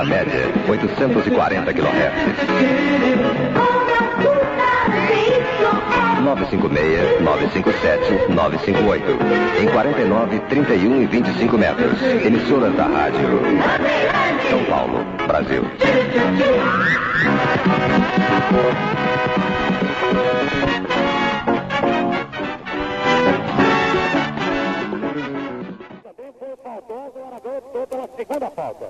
banda média, 840 kHz. 956-957-958. Em 49, 31 e 25 metros. Emissora da rádio. São Paulo, Brasil. pela segunda falta.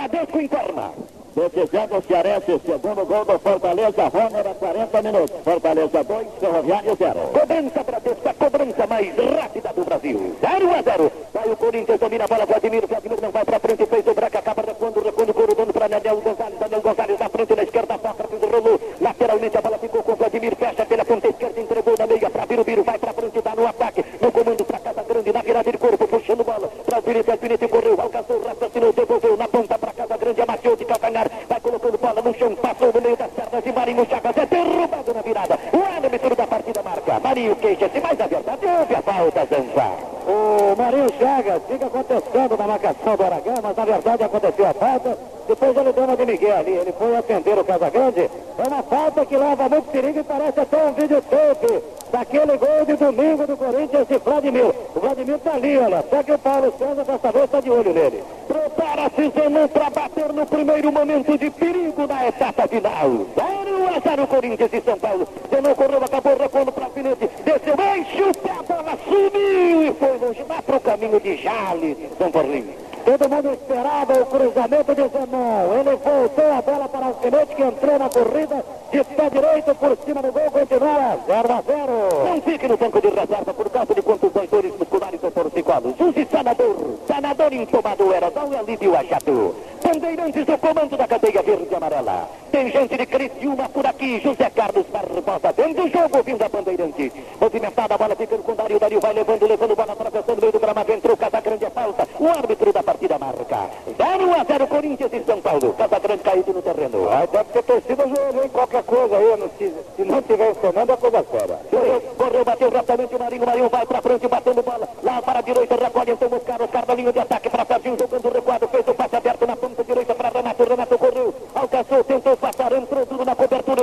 Bradesco informa. Desejando o Cearense, segundo gol do Fortaleza, Romer a 40 minutos. Fortaleza 2, Ferroviário 0. Cobrança Bradesco, a cobrança mais rápida do Brasil. 0 a 0. Vai o Corinthians, domina a bola, Vladimir, Vladimir não vai pra frente, fez o Braca, acaba recuando, recuando, corudando pra Daniel Gonzalez, Daniel Gonzalez na frente, na esquerda, Sócrates, rolou. Lateralmente a bola ficou com Vladimir, fecha pela ponta esquerda, entregou na meia pra Birubiru, vai pra frente, dá no ataque, no comando pra Casa Grande, na virada de corpo, puxando bola, pra Alpinete, Alpinete correu, alcançou o raciocínio, devolveu na ponta pra Casa Grande, amaciou de calcanhar, vai colocando bola no chão, passou no meio das pernas de Marinho Chagas, é derrubado na virada, o árbitro da partida marca, Marinho queixa-se, mas a verdade houve a falta, Zanza. O Marinho Chagas fica contestando na marcação do Aragão, mas na verdade aconteceu a falta. Depois ele deu uma de Miguel ali, ele foi atender o Casagrande. É uma falta que leva muito perigo e parece até um videotape daquele gol de domingo do Corinthians de Vladimir. O Vladimir tá ali, olha, só que o Paulo César dessa vez está de olho nele. Prepara-se Zenon para bater no primeiro momento de perigo da etapa final. 0 a 0 Corinthians e São Paulo. Zenon correu, acabou recuando para Alfinete. Desceu, enche o pé, a bola subiu e foi longe. Vai para o caminho de Jales, São Paulinho. Todo mundo esperava o cruzamento de Zenon. Ele voltou a bola para o Alfinete que entrou na corrida de pé direito por cima do gol. Continua 0 a 0. Não fique no banco de reserva por causa de contusões, dores musculares ou torcicolos. Use Sanador. Sanador intomado era só um alívio achado. Bandeirantes do comando da cadeia verde e amarela. Tem gente de Criciúma por aqui. José Carlos Barbosa dentro do jogo, vindo a Bandeirantes. Movimentada a bola ficando com o Dario. Dario vai levando, levando bola atravessando o meio do gramado. Entrou Casagrande é falta. O árbitro da partida marca. 0 a 0 Corinthians e São Paulo. Casagrande caído no terreno. Aí deve ter torcida joelho, hein? Qualquer coisa aí. Não, se, se não tiver ensinando, é coisa séria. Correu, correu, bateu rapidamente o Marinho. Marinho vai pra frente, batendo bola. Lá para a direita, recolhe então o cara. O cara da linha de ataque para Serginho, jogando recuado. Fez o passe aberto na ponta direita para Renato. Renato correu, alcançou, tentou passar, entrou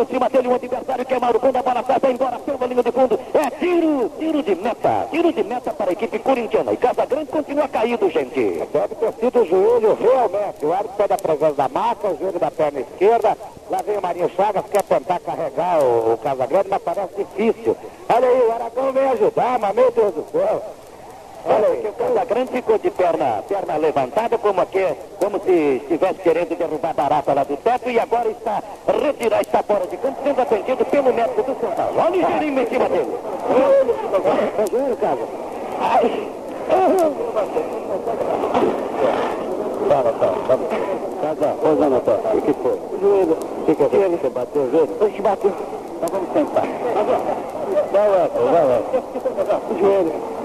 cima dele. O adversário que é Mauro. A bola sai, vai embora pela linha de fundo. É tiro, tiro de meta. Tiro de meta para a equipe corintiana. E Casagrande continua caído, gente. Deve ter sido o joelho realmente. O árbitro pede a presença da marca, o joelho da perna esquerda. Lá vem o Marinho Chagas, quer tentar carregar o, o Casagrande, mas parece difícil. Olha aí, o Aragão vem ajudar, mas meu Deus do céu. Olha aí, que o Casagrande ficou de perna, perna levantada, como, aqui, como se estivesse querendo derrubar a barata lá do teto, e agora está retirar, está fora de campo, sendo atendido pelo médico do São Paulo. Olha o ligeirinho em cima dele. É joelho, Casa. Ai. Tá, tá. Casa, pois não. O que foi? O joelho. O que foi? Você bateu o joelho? Oxe, bateu. Então vamos sentar. Vai lá, vai lá. O joelho.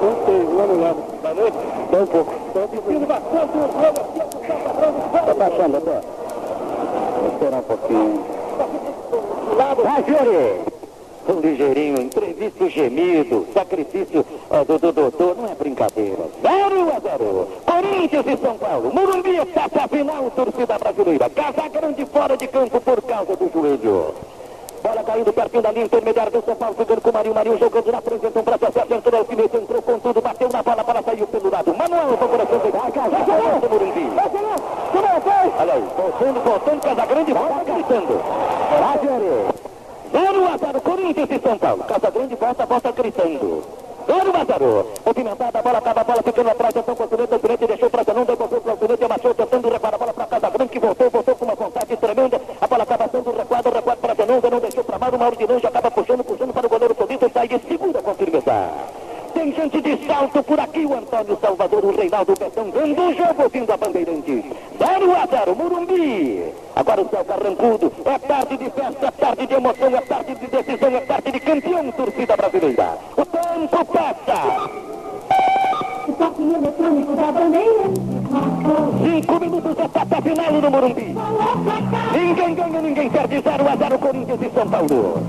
Não sei, lá no lado. Valeu? Dá um pouco. Tá baixando, até. Vou esperar um pouquinho. Vai, Fiore! O ligeirinho, entrevista o gemido, sacrifício ah, do, do doutor, não é brincadeira. 0 a 0. Corinthians e São Paulo. Morumbi está a final, torcida brasileira. Casa Grande fora de campo por causa do joelho. Bola caindo pertinho da linha intermediária do São Paulo, ficando com o Marinho. Marinho jogando na frente, então para acertou o alfinete, entrou com tudo, bateu na bola, a bola saiu pelo lado. Manuel, procuração de casa, do Morumbi. Olha aí, voltando, voltando, Casagrande, volta gritando. Fiore. 0 a 0, Corinthians e São Paulo. Casagrande volta, volta gritando. 0 a 0. Movimentada, a bola acaba, a bola ficando atrás, então com o Alfinete, o Alfinete deixou para não devolveu para o Alfinete, amassou, tentando reparar a bola para Casagrande, que voltou, voltou com uma vontade tremenda. A bola acaba sendo recuada, Zenon, Zenon deixou para Mauro, Mauro de longe, acaba puxando, puxando para o goleiro Todito, e sai de segunda com firmeza. Tem gente de salto por aqui, o Antônio Salvador, o Reinaldo Betão, vendo o jogo, vindo a Bandeirante. 0 a 0, Morumbi. Agora o céu carrancudo, é tarde de festa, é tarde de emoção, é tarde de decisão, é tarde de campeão, torcida brasileira. O tempo passa. O toque eletrônico da bandeira. Cinco minutos, etapa final no Morumbi. Ninguém ganha, ninguém perde. 0 a 0 Corinthians e São Paulo.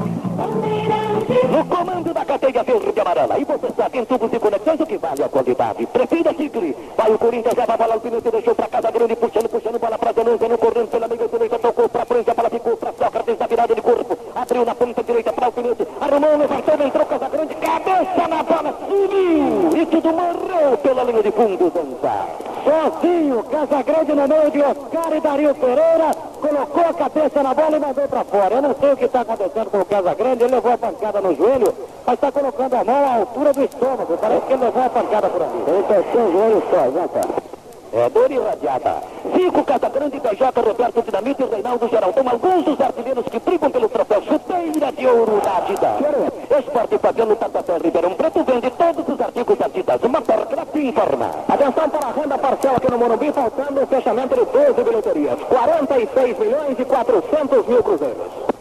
No comando da cadeia verde e amarela. E você sabe, em tubos e conexões, o que vale a qualidade. Prefira Tigre. Vai o Corinthians, leva a bola, ao Pinete deixou pra casa grande, puxando, puxando, bola pra no correndo pela meia direita, tocou pra frente, a bola ficou pra Sócrates na virada de corpo. Abriu na ponta direita pra Alfinete, arrumou, levantou, entrou Casa Grande, cabeça na bola, subiu. E tudo morreu pela linha de fundo, Zanzar. Sozinho, Casagrande no meio de Oscar e Dario Pereira, colocou a cabeça na bola e mandou para fora. Eu não sei o que está acontecendo com o Casagrande, ele levou a pancada no joelho, mas está colocando a mão à altura do estômago. Parece que ele levou a pancada por ali. Ele torceu o joelho só, Zanzar. É dor irradiada. Zico, Casagrande, PJ, Roberto Dinamite Reinaldo Geraldão. Alguns dos artilheiros que brigam pelo troféu chuteira de ouro da Adidas. Esporte Fabiano Tatuapé Ribeirão Preto vende todos os artigos Adidas. Uma porca informa. Atenção para a renda parcial aqui no Morumbi, faltando o fechamento de 12 bilheterias. 46 milhões e 400 mil cruzeiros.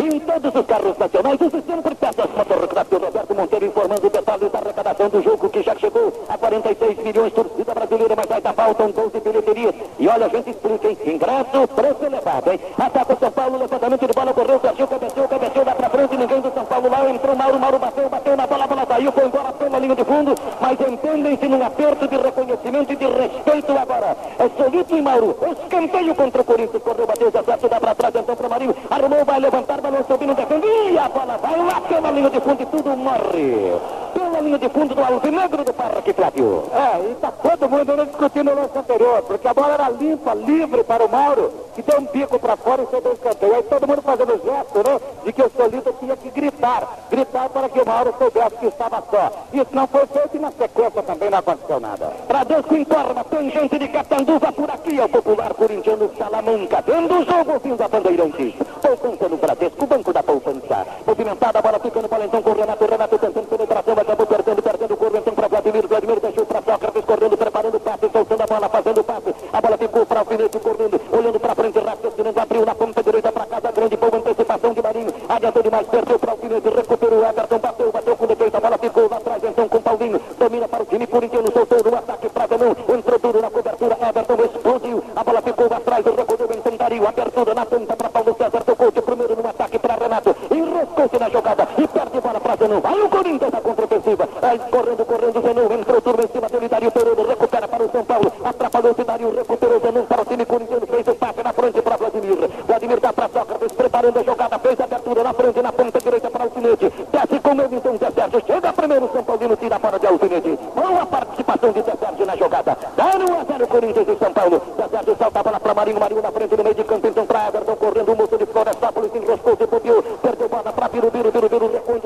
E em todos os carros nacionais, os sempre peças fotográfico Roberto Monteiro informando detalhes da arrecadação do jogo que já chegou a 46 milhões, torcida brasileira, mas ainda faltam 12 bilheterias. E olha, a gente explica, hein? Ingresso, preço elevado, hein? Ataca o São Paulo, levantamento de bola, correu, Sergio, cabeceou, cabeceou, dá pra frente, ninguém do São Paulo lá, entrou Mauro, Mauro bateu, bateu na bola, a bola saiu, foi embora pela linha de fundo, mas entendem-se num aperto de reconhecimento e de respeito agora. É Solito e Mauro, escanteio contra o Corinthians, correu, bateu, já certo, dá pra trás, então pra Marinho, arrumou, vai levantar, balão subindo, defende, e a bola vai lá pela linha de fundo e tudo morre. Linha de fundo do Alvinegro do Parque, Flávio. É, e está todo mundo discutindo o lance anterior, porque a bola era limpa, livre para o Mauro, que deu um bico para fora e sobrou escanteio. Aí todo mundo fazendo o gesto, né, de que o Solito tinha que gritar, gritar para que o Mauro soubesse que estava só. Isso não foi feito e na sequência também não aconteceu nada. Bradesco informa, tem gente de Catanduva por aqui, é o popular corintiano Salamanca, vendo o jogo, ouvindo a Bandeirantes. Poupança no Bradesco, Banco da Poupança. Movimentada, a bola fica no Valentão com o Renato, Renato tentando penetração, acabou perdendo, perdendo o corpo, então para Vladimir, Vladimir deixou para Sócrates, correndo, preparando o passe, soltando a bola, fazendo o passe. A bola ficou para o Alfinete, correndo, olhando para frente, raciocinando, abriu na ponta direita para casa grande, boa antecipação de Marinho, adiantou demais, perdeu para o Alfinete, recuperou, Everton bateu, bateu com defeito, a bola ficou lá atrás, então com Paulinho, domina para o time corintiano, soltou no ataque para Zanão, entrou duro na cobertura, Everton explodiu, a bola ficou atrás, recolheu, então Dario, abertura na ponta para Paulo César, tocou de primeiro no ataque para Renato, enroscou-se na jogada e perde bola para Zanão, vai o Corinthians na contra-ofensiva, aí correndo, correndo, Zanão, entrou turma em cima dele, Dario Pereira, recupera para o São Paulo, atrapalhou-se, Dario, recuperou Zanão para o time corintiano, fez o passe na frente para Vladimir, Vladimir dá para Sócrates, preparando a jogada, fez a abertura na frente, na ponta direita para o Alfinete, desce com ele, então Zé Sérgio, chega primeiro o São Paulino, tira fora de Alfinete, boa participação de Zé Sérgio na jogada, dá a 0 Corinthians e São Paulo, Zé Sérgio salta a bola para Marinho, Marinho na frente, no meio de campo, então para Everton, correndo o moço de Florestópolis, enroscou-se, bobeou, perdeu bola para Biru, Biru, Biru, Biru, recuando,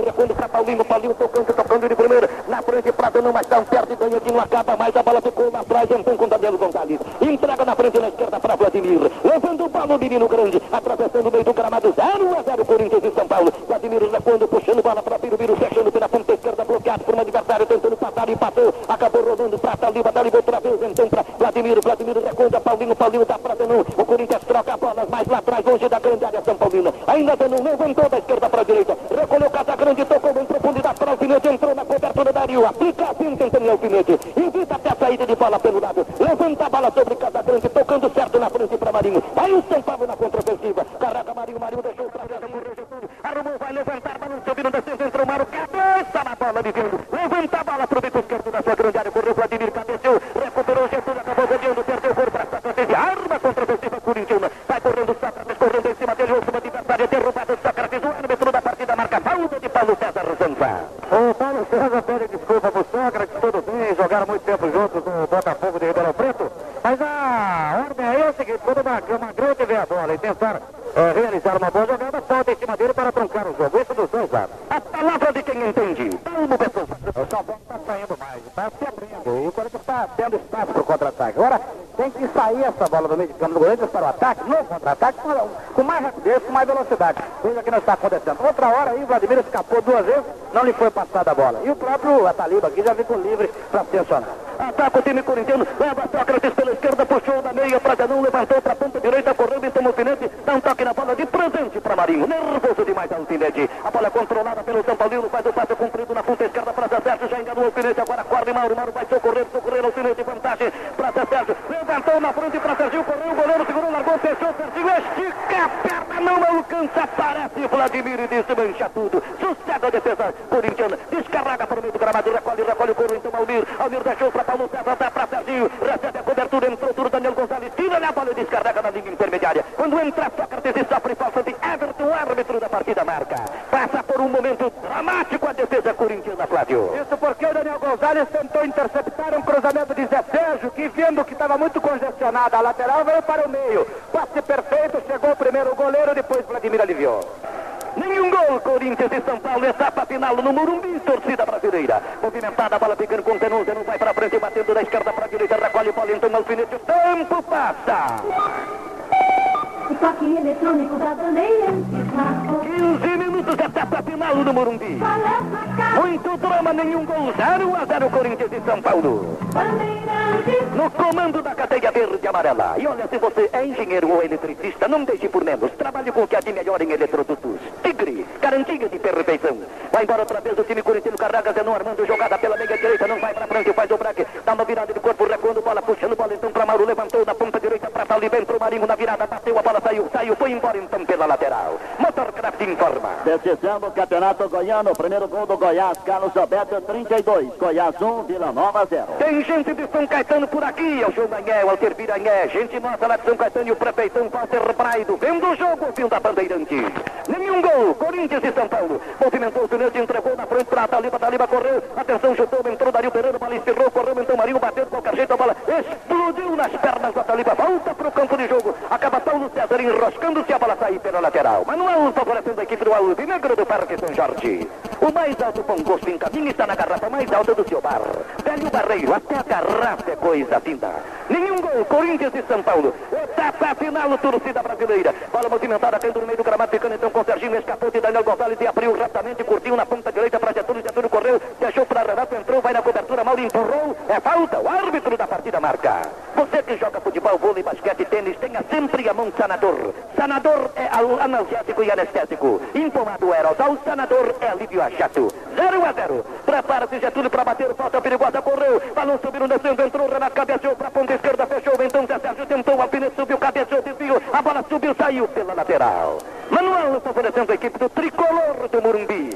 Paulinho, Paulinho tocando, tocando de primeiro, na frente para Danão, mas dá um perde, ganha de não acaba mais, a bola ficou lá atrás, então com Daniel Gonzalez, entrega na frente, na esquerda para Vladimir, levando o balo, menino grande, atravessando o meio do gramado, 0 a 0 Corinthians e São Paulo, Vladimir recuando, puxando bola para Biru, Biru, fechando pela ponta esquerda, bloqueado por um adversário, tentando passar e passou, acabou rodando para Taliba, Taliba outra vez, então para Vladimir, Vladimir recuando, Paulinho, Paulinho dá para Danão, o Corinthians troca a bola, mais lá atrás, longe da grande área São Paulina, ainda Danão levantou da esquerda para a direita, recolheu Casa Grande, tocou em profundidade para o alfinete, entrou na cobertura da Rio, aplica assim, tentando o alfinete, invita até a saída de bola pelo lado, levanta a bola sobre Casa Grande, tocando certo na frente para Marinho, vai o São Paulo na contra-ofensiva, carrega Marinho, Marinho deixou para dentro, correu tudo, arrumou, vai levantar, balão subindo, descendo, entrou Mauro, cabeça na bola de vindo, levanta a bola pro bico esquerdo da sua grande área, correu Vladimir, cabeceou, recuperou o Getúlio, acabou rodeando, perdeu, foi para Sócrates, arma contra-ofensiva corintiana, vai correndo Sócrates, correndo em cima dele, o último adversário, derrubado Sócrates, o árbitro da partida marca falta de Paulo César Zanza. O Paulo César pede desculpa pro Sócrates, tudo bem, tempo juntos no Botafogo de Ribeirão Preto, mas a ordem é o seguinte, quando uma grande vê a bola e tentar é, realizar uma boa jogada, falta em cima dele para truncar o jogo, isso dos dois lados. A palavra de quem entende, Pessoa. O São Paulo está saindo mais, está se abrindo. E o Corinthians está tendo espaço para o contra-ataque. Agora tem que sair essa bola do meio de campo do Corinthians para o ataque, no contra-ataque, com, rapidez, com mais velocidade. Coisa que não está acontecendo. Outra hora aí, o Vladimir escapou duas vezes, não lhe foi passada a bola. E o próprio Ataliba aqui já ficou livre para acionado. Ataca o time corintiano, leva Sócrates pela esquerda, puxou da meia para Danão, levantou para a ponta direita, correu e tomou o alfinete, dá um toque na bola de presente para Marinho. Nervoso demais a alfinete. A bola controlada pelo São Paulino, faz o passe comprido na ponta esquerda para Zé Sérgio, já enganou o alfinete, agora corre Mauro, Mauro vai socorrer, socorrer o alfinete, vantagem para Zé Sérgio, levantou na frente para Serginho, correu, o goleiro segurou, largou, fechou, Serginho, estica a perna, não alcança, aparece Vladimir e desmancha tudo. Sossega a defesa corintiana, descarrega para o meio do gramado, recolhe, recolhe o couro, então Almir. Almir deixou para Paulo César, dá para Serginho, recebe a cobertura, entrou tudo Daniel Gonçalves, tira a bola e descarrega na linha intermediária. Quando entra Sócrates e sofre falta de Everton, árbitro da partida marca. Passa por um momento dramático a defesa corintiana, Flávio. Isso porque o Daniel Gonzalez tentou interceptar um cruzamento de Zé Sérgio, que vendo que estava muito congestionada a lateral, veio para o meio. Passe perfeito, chegou o primeiro goleiro, depois Vladimir aliviou. Nenhum gol, Corinthians e São Paulo, etapa final no Morumbi, torcida brasileira. Movimentada, a bola ficando com Tenuza, não vai para frente, batendo da esquerda para a direita, recolhe bola, então alfinete, o passa. O toque eletrônico da bandeira. 15 minutos, etapa final no Morumbi. Muito drama, nenhum gol, 0 a 0 Corinthians e São Paulo. No comando da cadeia verde e amarela. E olha, se você é engenheiro ou eletricista, não deixe por menos. Trabalhe com o que há de melhor em eletrodutos. Tigre, garantia de perfeição. Vai embora outra vez o time corintiano, carrega Zenon Armando, jogada pela meia direita, não vai para frente, faz o braque, dá uma virada de corpo, recuando, bola, puxando bola então para Mauro, levantou da ponta Taliba, entrou Marinho na virada, bateu a bola, saiu, saiu, foi embora então pela lateral. Motorcraft informa. Decisão do Campeonato Goiano, primeiro gol do Goiás, Carlos Alberto, 32. Goiás 1, Vila Nova 0. Tem gente de São Caetano por aqui, é o João Manhé, o Alter Piranhé, gente nossa lá de São Caetano e o prefeitão Walter Braido, vendo o jogo, fim da Bandeirante. Nenhum gol, Corinthians e São Paulo. Movimentou o Silêncio, entregou na frente para Taliba, Taliba correu, atenção, chutou, entrou Dario Pereira, bola espirrou, correu, então Marinho bateu de qualquer jeito, a bola explodiu nas pernas da Taliba, volta para o campo de jogo, acaba Paulo César enroscando-se, a bola sair pela lateral. Manuel favorecendo a equipe do Alvinegro do Parque São Jorge. O mais alto bom gosto em caminho está na garrafa mais alta do seu bar. Velho Barreiro, até a garrafa é coisa vinda. Nenhum gol, Corinthians e São Paulo. Etapa final, torcida brasileira. Bola movimentada, tendo no meio do gramado, ficando então com Serginho, escapou de Daniel Gonçalves e abriu rapidamente, curtiu na ponta direita para Getúlio, Getúlio correu, deixou para Renato, entrou, vai na cobertura, Mauro empurrou, é falta, o árbitro da partida marca. Você que joga futebol, vôlei, basquete, tênis, tenha sempre a mão sanador. Sanador é analgésico e anestésico. Infomado aerosol, sanador é alívio a chato. 0 a 0. Prepara-se Getúlio para bater, falta perigosa, correu, balão subindo, descendo, entrou, Renato cabeceou para a ponta esquerda, fechou, então Zé Sérgio tentou, o alfinete subiu, cabeceou, desviou, a bola subiu, saiu pela lateral. Manuel favorecendo a equipe do tricolor do Morumbi.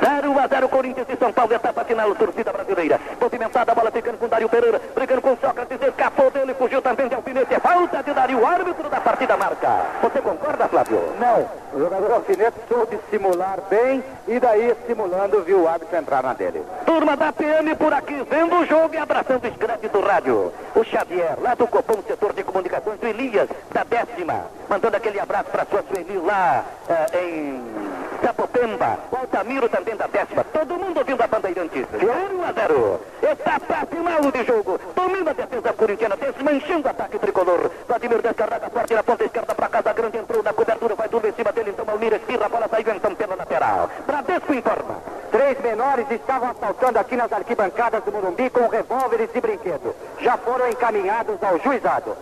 0 a 0 Corinthians e São Paulo, etapa final, torcida brasileira. Movimentada, a bola ficando com Dário Pereira, brigando com Sócrates, escapou dele, fugiu também de alfinete. É falta de Dário, árbitro da partida marca. Você concorda, Flávio? Não, o jogador Alfinete soube simular bem e daí simulando viu o árbitro entrar na dele. Turma da PM por aqui, vendo o jogo e abraçando o scratch do rádio. O Xavier, lá do Copom, setor de comunicações, do Elias, da décima, mandando aquele abraço para sua Sueli lá eh, em Sapopemba. O Altamiro também da décima. Todo mundo ouvindo a Bandeirantes. 0 a 0. Etapa final de jogo. Domina a defesa corintiana, desmanchando o ataque tricolor. Vladimir descarrega forte na ponta esquerda para Casa Grande, entrou na cobertura, vai tudo em cima dele, então Almir espirra, a bola saiu então pela lateral. Bradesco informa. Três menores estavam assaltando aqui nas arquibancadas do Morumbi com revólveres e brinquedos. Já foram encaminhados ao juizado.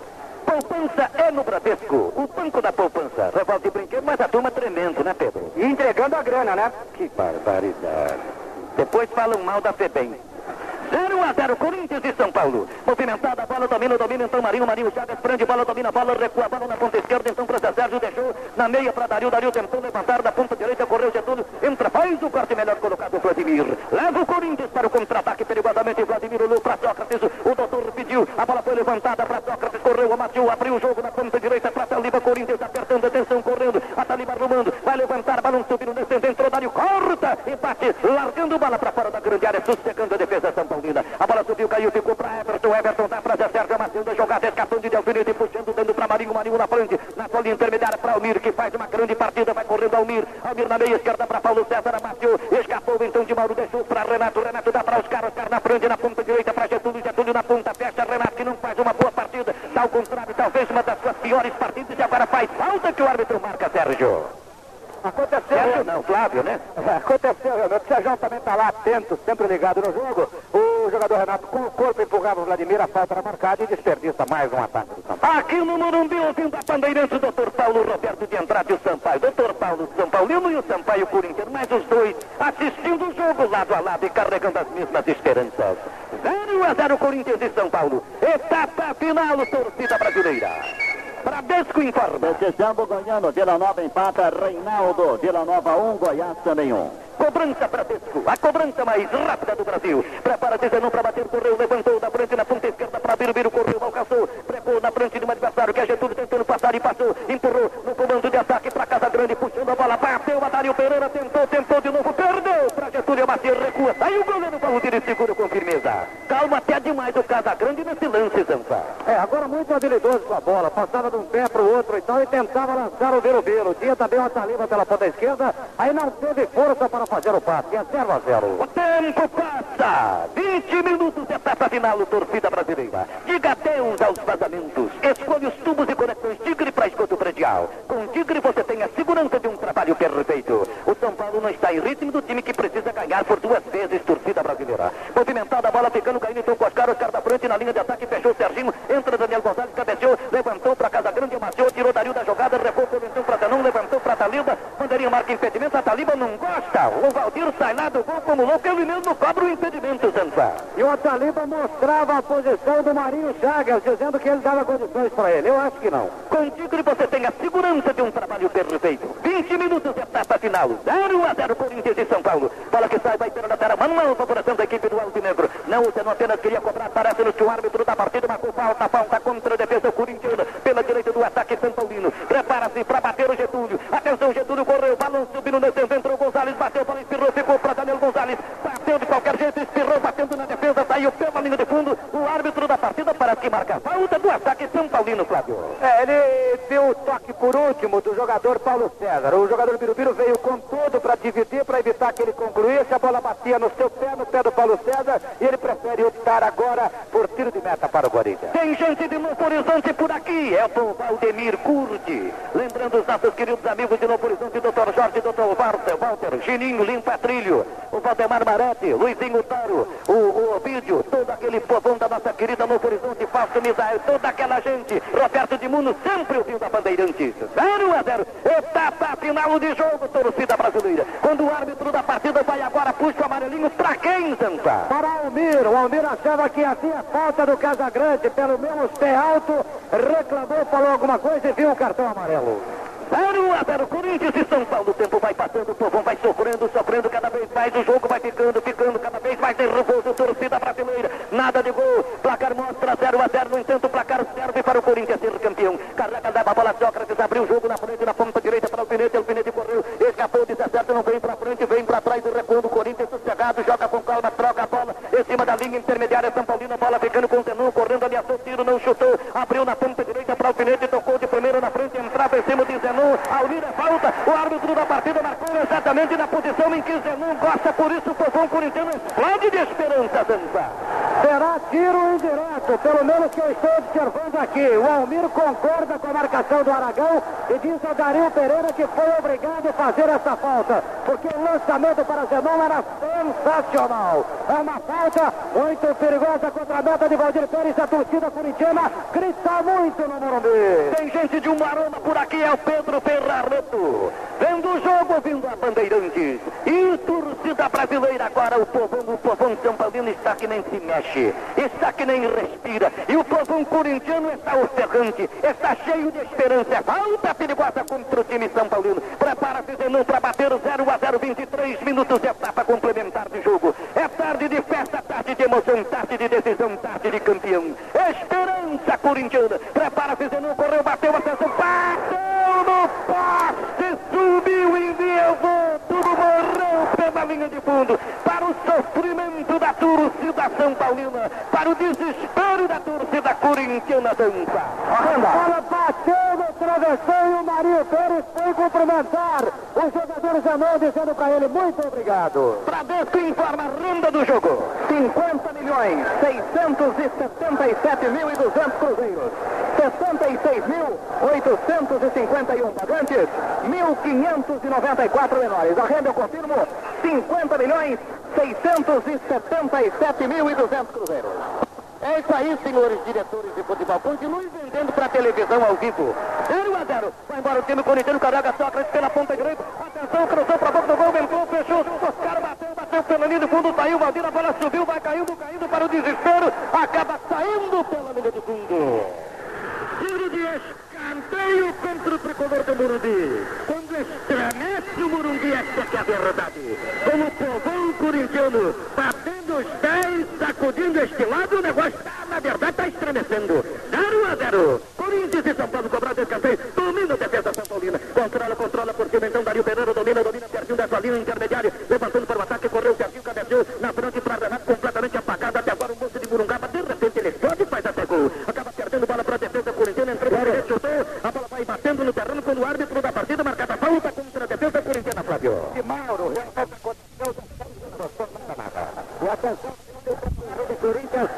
Poupança é no Bradesco, o banco da poupança. Revólver de brinquedo, mas a turma tremendo, né, Pedro? E entregando a grana, né? Que barbaridade. Depois falam mal da FEBEM. 0 a 0, Corinthians e São Paulo. Movimentada, a bola domina, domina então Marinho, Marinho Chagas prende, bola domina, bola recua, bola na ponta esquerda, então para Zé Sérgio, deixou na meia para Dario, Dario tentou levantar da ponta direita, correu Getúlio, entra, faz o corte melhor colocado Vladimir. Leva o Corinthians para o contra-ataque perigosamente, Vladimir olhou para Sócrates, o doutor a bola foi levantada para Sócrates, correu, amaciou, abriu o jogo na ponta direita para Taliba, Corinthians apertando, atenção, correndo, a Taliba arrumando, vai levantar, balão subindo, descendo, entrou Dario, corta, empate, largando bola para fora da grande área, sossegando a defesa São Paulina. A bola subiu, caiu, ficou para Everton. Everton dá para Zé Sérgio, amassando a jogada, escapando de Delfinete, puxando, dando para Marinho. Marinho na frente, na folha intermediária para Almir, que faz uma grande partida, vai correndo Almir. Almir na meia esquerda para Paulo César, amassou, escapou então de Mauro, deixou para Renato. Renato dá para os caras, na frente, na ponta direita para Getúlio. Getúlio na ponta, fecha Renato, que não faz uma boa partida. Ao contrário, talvez uma das suas piores partidas e agora faz falta que o árbitro marca, Sérgio. Aconteceu. Sérgio não, Flávio, né? Aconteceu, realmente. O Sérgio também está lá atento, sempre ligado no jogo. O jogador Renato com o corpo empurrava o Vladimir, a falta era marcada e desperdiça mais um ataque do São Paulo. Aqui no Morumbi, ouvindo a Bandeirantes, o doutor Paulo Roberto de Andrade e o Sampaio. Doutor Paulo São Paulino e o Sampaio Corinthians, mais os dois assistindo o jogo lado a lado e carregando as mesmas esperanças. 0 a 0 Corinthians e São Paulo. Etapa final, torcida brasileira. Bradesco informa. Decisão Goiano, Vila Nova empata, Reinaldo, Vila Nova 1, Goiás também 1. Cobrança Bradesco, a cobrança mais rápida do Brasil. Prepara-se Zenon para bater, correu, levantou da frente na ponta esquerda para Birubiru, correu, alcançou, preparou na frente de um adversário que é Getúlio tentando passar e passou, empurrou no comando de ataque para Casa Grande, puxando a bola, bateu, Dario Pereira tentou, tentou de novo, perdeu para Macia, recua, saiu o goleiro para o tiro e segura com firmeza. Calma até demais o Casa Grande nesse lance, Zanfa. É, agora muito habilidoso com a bola, passava de um pé para o outro e tal, e tentava lançar o Birubiru. Tinha também uma taliba pela ponta esquerda, aí não teve força para fazer o passe. É 0 a 0. O tempo passa. 20 minutos é etapa final, torcida brasileira. Diga adeus aos vazamentos. Escolha os tubos e para predial. Com Tigre você tem a segurança de um trabalho perfeito. O São Paulo não está em ritmo do time que precisa ganhar por duas vezes, torcida brasileira. Movimentada a bola, ficando caindo, então caras, Oscar da frente na linha de ataque, fechou o Serginho, entra Daniel Gonçalves, cabeceou, levantou para Casa Grande, amaciou, tirou Dario da jogada, recuou, levantou para Danão, levantou para Taliba, bandeirinha marca impedimento, a Taliba não gosta. O Valdir sai lá do gol como louco, ele mesmo cobra o impedimento, Zanfa. E o Taliba mostrava a posição do Marinho Chagas, dizendo que ele dava condições para ele. Eu acho que não. Com Tigre você tem a segurança de um trabalho perfeito. 20 minutos, etapa final. 0 a 0 Corinthians e São Paulo. Bola que sai, vai na terra. Manuel, favorecendo da equipe do Alvinegro. Não, você não apenas queria cobrar, parece no que o árbitro da partida marcou falta, falta contra a defesa corintiana. Pela direita do ataque São Paulino. Prepara-se para bater o Getúlio. Atenção, Getúlio correu, balanço, subindo no centro, entrou Gonzalez, bateu, para espirrou, ficou para Daniel Gonzalez. Bateu de qualquer jeito, espirrou, batendo na defesa, saiu pela linha de fundo. O árbitro da partida parece que marca falta do ataque São Paulino, Flávio. É, ele deu o toque por último do jogador Paulo César. O jogador Birubiru veio com tudo para dividir, para evitar que ele concluísse. A bola batia no seu pé, no pé do Paulo César. E ele prefere optar agora por tiro de meta para o Corinthians. Tem gente de Novo Horizonte por aqui. É o Valdemir Curti. Lembrando os nossos queridos amigos de Novo Horizonte, doutor Jorge, doutor Walter, Walter, Gininho, Limpa Trilho, o Valdemar Marete, Luizinho Taro, o, o Ovidio, povão da nossa querida Novo Horizonte, Fausto Misael, toda aquela gente. Roberto de Muno, sempre ouvindo a Bandeirantes. 0 a 0. Etapa final de jogo, torcida brasileira. Quando o árbitro da partida vai agora, puxa o amarelinho pra quem, Zanfa? Para Almir. O Almir achava que havia falta do Casagrande. Pelo menos pé alto, reclamou, falou alguma coisa e viu o cartão amarelo. 0 a 0 Corinthians e São Paulo. O tempo vai passando, o povão vai sofrendo, sofrendo cada vez mais. O jogo vai ficando, ficando cada vez mais nervoso. Torcida brasileira, nada de gol. Placar mostra 0 a 0. No entanto, o placar serve para o Corinthians ser campeão. Carrega da bola, Sócrates abriu o jogo na frente, na ponta direita para o Alfinete. Alfinete correu, escapou, desacerta, não vem para frente, vem para trás. Recuo do Corinthians sossegado, joga com calma, troca a bola em cima da linha intermediária. São Paulino, a bola ficando com o Zenon, correndo ali, o tiro, não chutou. Abriu na ponta direita para o Alfinete, tocou de primeiro na frente, entrava em cima de Zenon. Almir é falta. O árbitro da partida marcou exatamente na posição em que Zenon gosta. Por isso o povão corintiano explode de esperança, Zanza. Será tiro indireto, pelo menos que eu estou observando aqui. O Almir concorda com a marcação do Aragão e diz ao Dario Pereira que foi obrigado a fazer essa falta, porque o lançamento para Zenon era sensacional. É uma falta muito perigosa contra a meta de Valdir Pérez. A torcida corintiana grita muito no Morumbi. Tem gente de uma aroma por aqui, é o Pedro Ferrareto. Vendo o jogo, ouvindo a Bandeirantes. E torcida brasileira agora, o povão, o povão São Paulino está que nem se mexe, está que nem respira. E o povão corintiano está ofegante, está cheio de esperança. Falta perigosa contra o time São Paulino. Prepara-se Zenon para bater 0 a 0, 23 minutos de etapa complementar de jogo. É tarde de festa, tarde de emoção, tarde de decisão, tarde de campeão. Esperança corintiana. Prepara-se Zenon, correu, bateu, atenção, bateu no poste, subiu, enviou, tudo morreu pela linha de fundo. Para o sofrimento da torcida São Paulina, para o desespero da torcida corintiana dança. A bola bateu no travessão e o Marinho Pérez foi cumprimentar o jogador Zenon, dizendo para ele muito obrigado. Bradesco informa a renda do jogo. 50 milhões, 677 mil e 200 cruzeiros. 66.851 pagantes, 1.594 menores. A renda eu confirmo, 50 milhões, 677 mil e 200 cruzeiros. É isso aí, senhores diretores de futebol. Continue vendendo para televisão ao vivo. 0 a 0. Vai embora o time corintiano, carrega Sócrates pela ponta direita. Atenção, cruzou para a boca do gol, entrou, fechou. Os caras bateu, bateu pela linha de fundo, saiu, Valdir, a bola subiu, vai caindo, caindo para o desespero. Acaba saindo pela linha de fundo. Tiro de escanteio. Morumbi. Quando estremece o Morumbi, essa que é a verdade. Com o povão corintiano batendo os pés, sacudindo este lado, o negócio está, na verdade, está estremecendo. 0 a 0. Corinthians e São Paulo cobrado escanteio. Domina a defesa São Paulina. Controla, controla por cima, então Dario Pereira domina, domina pertinho dessa linha intermediária. Levantando para o ataque, correu certinho, cabeceou na frente para Renato, completamente apagado. Até agora o moço de Burungaba, de repente ele explode e faz até gol. Acaba perdendo bola para a defesa corintiana, entrou para direito, chutou. A bola vai batendo no terreno quando o árbitro da partida marca a falta contra a defesa corintiana, Flávio. E Mauro, realmente aconteceu E atenção, do Corinthians,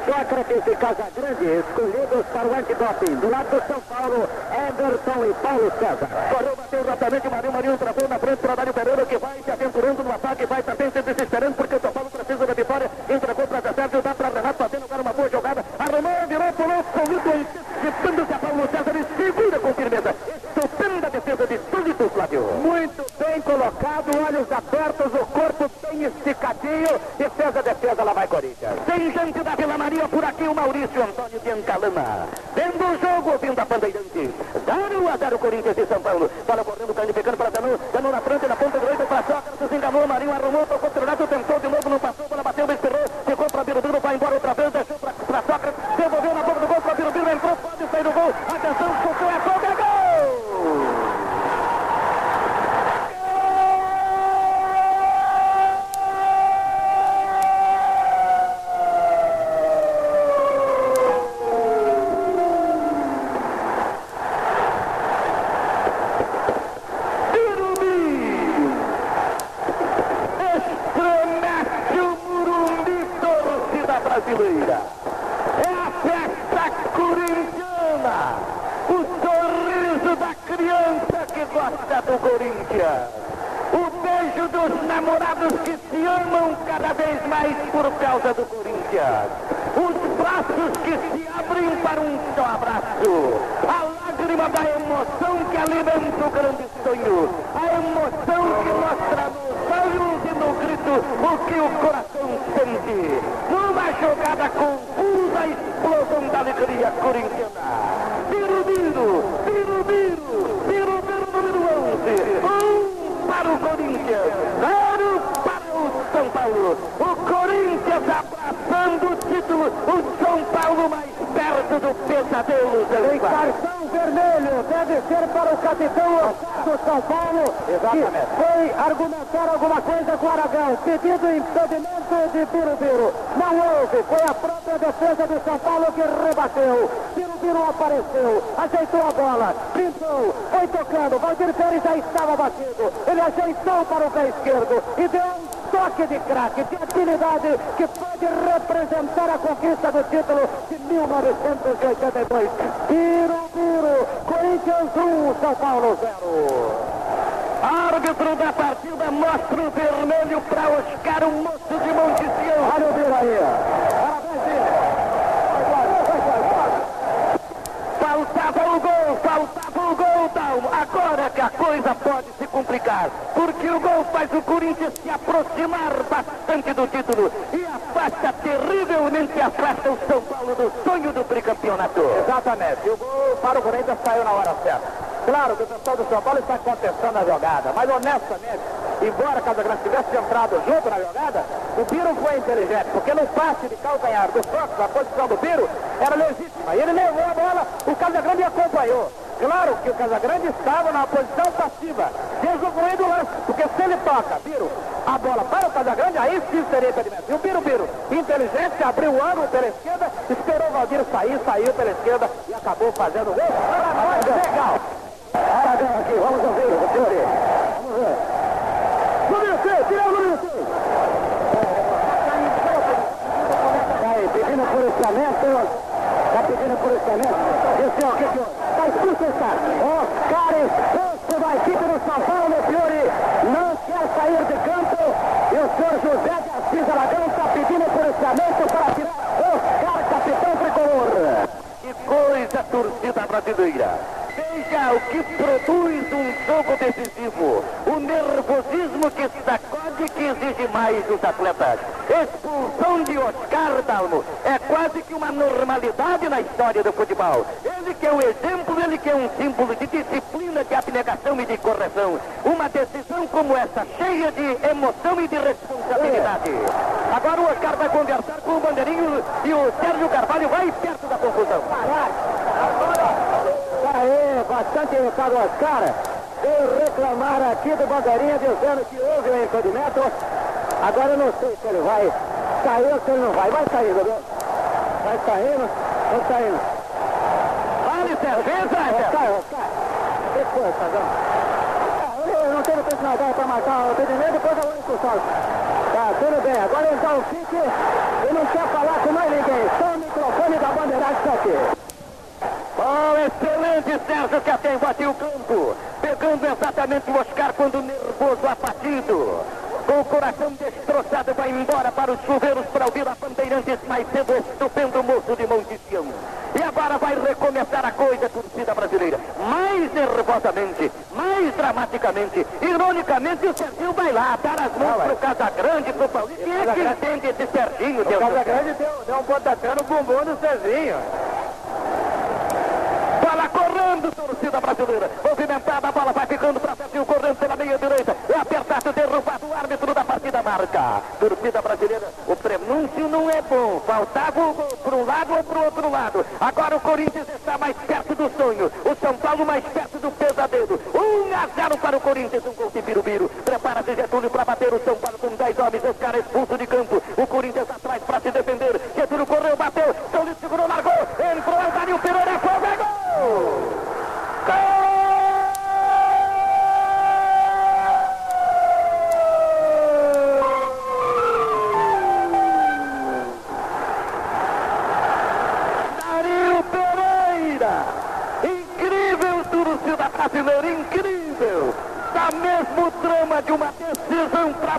Sócrates e Casagrande, escolhidos para o antidoping. Do lado do São Paulo, Everton e Paulo César. Correu, bateu rapidamente, Marinho, Marinho travou na frente para Dário Pereira, que vai se aventurando no ataque, vai também se desesperando, porque o São Paulo precisa da vitória. Entregou para Zé dá para Renato, fazendo agora uma boa jogada. Arrumou, virou, pulou, convido, antecipando-se a Paulo César e segura com firmeza. Estupenda defesa de Túlito, Flávio. Muito colocado, olhos abertos, o corpo bem esticadinho e fez a defesa, lá vai Corinthians. Tem gente da Vila Maria por aqui, o Maurício Antônio de Ancalama. Vendo o jogo, ouvindo a Bandeirante. 0 a 0 Corinthians e São Paulo. Bola correndo, caindo, para Danu. Danu na frente, na ponta direita para Sócrates, enganou, Marinho arrumou, tocou pro Renato, tentou de novo, não passou, bola bateu, esperou, ficou para Birubiru, vai embora outra vez, deixou para Sócrates, devolveu na boca do gol para Birubiru, entrou, pode sair do gol. Atenção, chutou, é gol, é gol! Estremece o Morumbi, torcida brasileira. É a festa corintiana. O sorriso da criança que gosta do Corinthians. O beijo dos namorados que se amam cada vez mais por causa do Corinthians. Os braços que se abrem para um só abraço. A lágrima da emoção que alimenta o grande sonho. A emoção que mostra nos olhos e no grito o que o coração sente. Numa jogada confusa, explosão da alegria corintiana. Birubiru, Birubiru, Birubiru número 11. Um para o Corinthians, zero para o São Paulo. O Corinthians abraçando o título, o São Paulo mais do pesadelo. Tem cartão vermelho, deve ser para o capitão do São Paulo, Exatamente. que foi argumentar alguma coisa com o Aragão, pedido impedimento de Birubiru. Não houve, foi a própria defesa do São Paulo que rebateu. Birubiru apareceu, ajeitou a bola, pintou, foi tocando, Valdir Pérez já estava batido. Ele ajeitou para o pé esquerdo e deu um toque de craque, de habilidade que pode representar a conquista do título de 1982. Birubiru, Corinthians 1, São Paulo 0. Árbitro da partida mostra o vermelho para Oscar, o moço de Montesião. Olha o Biro aí. Parabéns. Faltava o gol, faltava o gol, Dalmo. Agora que a coisa pode se complicar. Porque o gol faz o Corinthians se aproximar bastante do título. E afasta, terrivelmente afasta o São Paulo do sonho do tricampeonato. Exatamente. O gol para o Corinthians saiu na hora certa. Claro que o pessoal do São Paulo está contestando a jogada, mas honestamente, embora Casagrande tivesse entrado junto na jogada, o Biro foi inteligente, porque no passe de calcanhar do Santos, a posição do Biro era legítima. E ele levou a bola, o Casagrande acompanhou. Claro que o Casagrande estava na posição passiva, desumprindo o lance, porque se ele toca, Biro, a bola para o Casagrande, aí sim seria impedimento. E o Biro Biro, inteligente, abriu o ângulo pela esquerda, esperou o Valdir sair, saiu pela esquerda e acabou fazendo o gol. Legal. Aragão aqui, vamos ouvir, senhores. Vamos ver. Número 6, tira o número 6. Aí, pedindo policiamento. Tá pedindo policiamento. Esse ó, o que que Tá expulso está. Oscar expulso da equipe do São Paulo, Fiore. Não quer sair de campo. E o senhor José de Assis Aragão está pedindo policiamento para tirar Oscar, capitão tricolor. Que coisa, brasileira. Veja o que produz um jogo decisivo. O nervosismo que sacode que exige mais dos atletas. Expulsão de Oscar Dalmo é quase que uma normalidade na história do futebol. Ele que é o exemplo, ele que é um símbolo de disciplina, de abnegação e de correção. Uma decisão como essa, cheia de emoção e de responsabilidade. Agora o Oscar vai conversar com o Bandeirinho e o Sérgio Carvalho vai perto da confusão. Aí, bastante irritado Oscar. Veio reclamar aqui do Bandeirinha dizendo que houve um impedimento. Agora eu não sei se ele vai sair ou se ele não vai. Vai sair? Vai saindo, vai saindo. Vale cerveja, Oscar, Oscar. Que foi, Fazão? Eu não tenho personalidade para marcar o impedimento, depois eu vou expulsar. Tá, tudo bem. Agora então fique e não quer falar com mais ninguém. Só o microfone da Bandeirante aqui. Oh, excelente Sérgio que até invadiu o campo, pegando exatamente o Oscar quando nervoso, abatido. Com o coração destroçado, vai embora para os chuveiros para ouvir a Bandeirantes mais cedo, estupendo moço de Monte Sião. E agora vai recomeçar a coisa, torcida brasileira. Mais nervosamente, mais dramaticamente, ironicamente, o Serginho vai lá dar as mãos pro Casagrande, pro Paulista. Quem é que entende esse Serginho, céu? Casagrande deu, deu um pontapé no bumbum do Cezinho. Correndo, torcida brasileira. Movimentada, a bola vai ficando para Serginho, correndo pela meia direita. É apertado, derrubado o árbitro da partida marca. Torcida brasileira, o prenúncio não é bom. Faltava gol para um lado ou para o outro lado. Agora o Corinthians está mais perto do sonho. O São Paulo mais perto do pesadelo. 1 a 0 para o Corinthians, um gol de Birubiru. Prepara-se Getúlio para bater o São Paulo com 10 homens. Os caras expulso de campo. O Corinthians atrás para se defender. Getúlio correu, bateu. São segurou, largou. Entrou, Dario Pereira, fogo, é gol! Dario Pereira! Incrível torcida brasileira, incrível! Dá mesmo trama de uma decisão para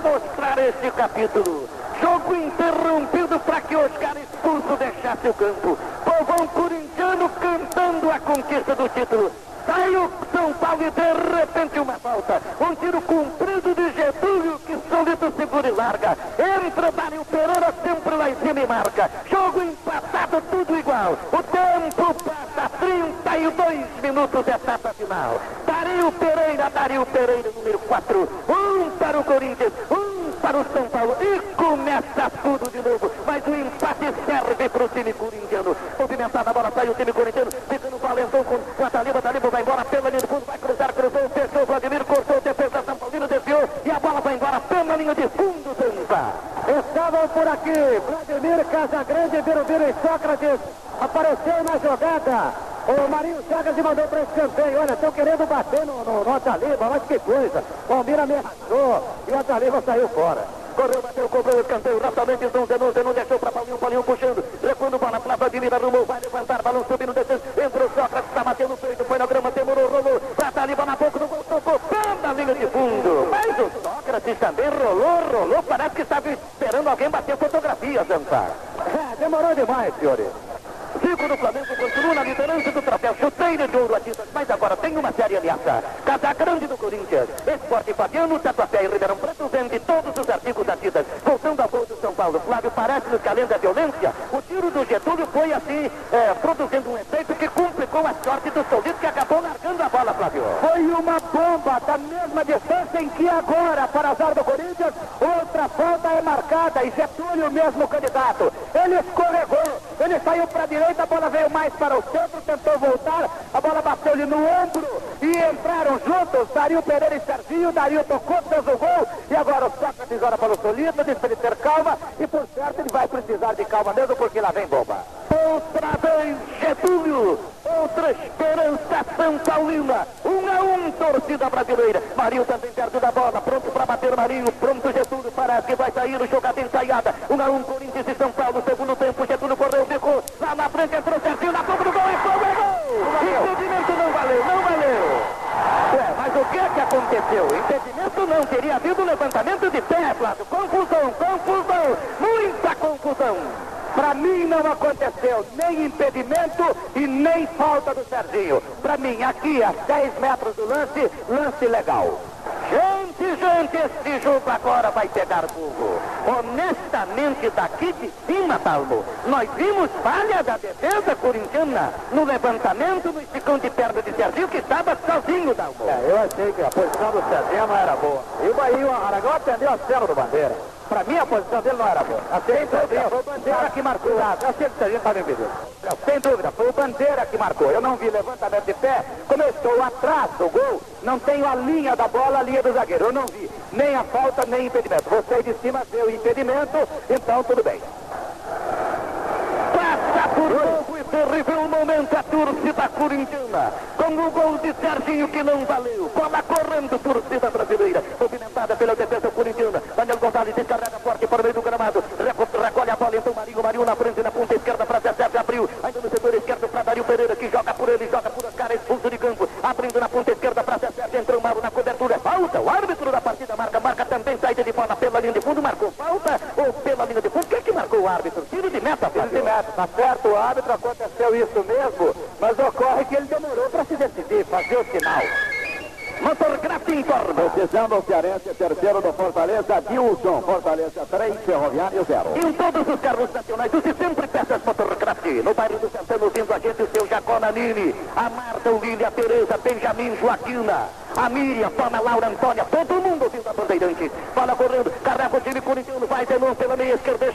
mostrar este capítulo. Jogo interrompido para que Oscar expulso deixasse o campo. Povão corintiano cantando a conquista do título. Sai o São Paulo e de repente uma falta. Um tiro comprido de Getúlio que solito segura e larga. Entra Dário Pereira sempre lá em cima e marca. Jogo empatado, tudo igual. O tempo passa 32 minutos, etapa final. Dario Pereira, Dario Pereira, número 4. Um para o Corinthians, um para o São Paulo. E começa tudo de novo. Mas o empate serve para o time corintiano. Movimentada a bola, sai o time corintiano. Fica no valentão com a Taliba. Taliba vai embora pela linha de fundo, vai cruzar, cruzou, fechou. Vladimir cortou, defesa São Paulino, desviou. E a bola vai embora pela linha de fundo, Tampa. Estavam por aqui Vladimir Casagrande, Birubiru e Sócrates. Apareceu na jogada. O Marinho Chagas e mandou para escanteio. Olha, estão querendo bater no, no, no Ataliba, mas que coisa. Palmira ameaçou e o Ataliba saiu fora. Correu, bateu, cobrou o escanteio. Rapidamente, então, Zenon, Zenon deixou para Paulinho, Paulinho puxando. Recuando bola para Vladimir, arrumou, vai levantar, balão subindo, descendo. Entrou Sócrates, está batendo o peito, foi na grama, demorou, rolou. Pra Taliba na boca, no gol, tocou, pé linha de fundo. Mas o Sócrates também rolou, rolou. Parece que estava esperando alguém bater fotografia, Zanzar. É, demorou demais, senhores. Cinco do Flamengo continua na liderança do troféu. Chuteiro de ouro a tintas, mas agora tem uma série ameaça. Casa Grande do Corinthians. Esporte Fabiano, Tatuapé e Ribeirão Preto vende todos os artigos da. Voltando ao gol do São Paulo. Flávio parece-nos que além da violência, o tiro do Getúlio foi assim, é, produzindo complicou a sorte do Solito, que acabou largando a bola, Flávio. Foi uma bomba da mesma distância em que agora, para azar do Corinthians, outra falta é marcada e Getúlio mesmo candidato. Ele escorregou, ele saiu para a direita, a bola veio mais para o centro, tentou voltar, a bola bateu-lhe no ombro e entraram juntos, Dario Pereira e Serginho, Dario tocou, fez o gol e agora o Sócrates olha para o Solito, diz para ele ter calma e por certo ele vai precisar de calma mesmo porque lá vem bomba. Outra vez Getúlio, outra esperança São Paulina, um a um, torcida brasileira. Marinho também perto da bola, pronto para bater Marinho, pronto Getúlio, parece que vai sair o jogador ensaiada. Um a um, Corinthians e São Paulo, segundo tempo, Getúlio correu, ficou lá na frente, entrou Serginho, na ponta do gol, é fogo, é gol! Impedimento não valeu, não valeu. Ué, mas o que é que aconteceu? Impedimento não, teria havido levantamento de pé, Flávio. Confusão, confusão, muita confusão. Para mim não aconteceu nem impedimento e nem falta do Serginho. Para mim, aqui a 10 metros do lance, lance legal. Gente Diante este jogo agora vai pegar fogo. Honestamente, daqui de cima, Talmo, nós vimos falha da defesa corintiana no levantamento no esticão de perna de Serginho, que estava sozinho, Talmo. É, eu achei que a posição do Serginho não era boa. E o Bahia, o Aragão atendeu a cena do Bandeira. Pra mim, a posição dele não era boa. Sem dúvida, foi o Bandeira que marcou. Eu sei que o Serginho estava impedido. Sem dúvida, foi o Bandeira que marcou. Eu não vi levantamento de pé. Como eu estou atrás do gol, não tenho a linha da bola, a linha do zagueiro. Eu não vi nem a falta, nem impedimento. Você de cima vê o impedimento, então tudo bem. Passa por novo e terrível momento a torcida corintiana. Com o gol de Serginho que não valeu. Bola correndo, torcida brasileira. Movimentada pela defesa corintiana. Daniel Gonçalves descarrega forte para o meio do gramado. Reco- Recolhe a bola, então Marinho. Marinho na frente, na ponta esquerda para Zé Sérgio. Abriu. Ainda no setor esquerdo para Dario Pereira, que joga por ele, joga por Oscar, expulso de campo. Abrindo na ponta esquerda para Zé Sérgio. Entrou Mauro na cobertura. É Falta. O árbitro da partida marca. Marca também saída de bola pela linha de fundo. Marcou falta ou pela linha de fundo? Quem que marcou o árbitro? Tiro de meta, Tiro de Flávio. meta, tá certo, o árbitro aconteceu isso mesmo, mas ocorre que ele demorou para se decidir, fazer o sinal. Motorgraf informa. Decisão do Cearense, terceiro do Fortaleza, Dilson. Fortaleza 3, Ferroviário 0. Em todos os carros nacionais, use sempre peças Motorcraft. No bairro do Santana, vindo a gente, o seu Jacó Nanini, a Marta, o Lília, a Tereza, Benjamin, Joaquina, a Miriam, Dona Laura, Antônia, todo mundo ouvindo a bandeirante. Bola correndo, carrega o time corintiano, vai de novo pela meia esquerda,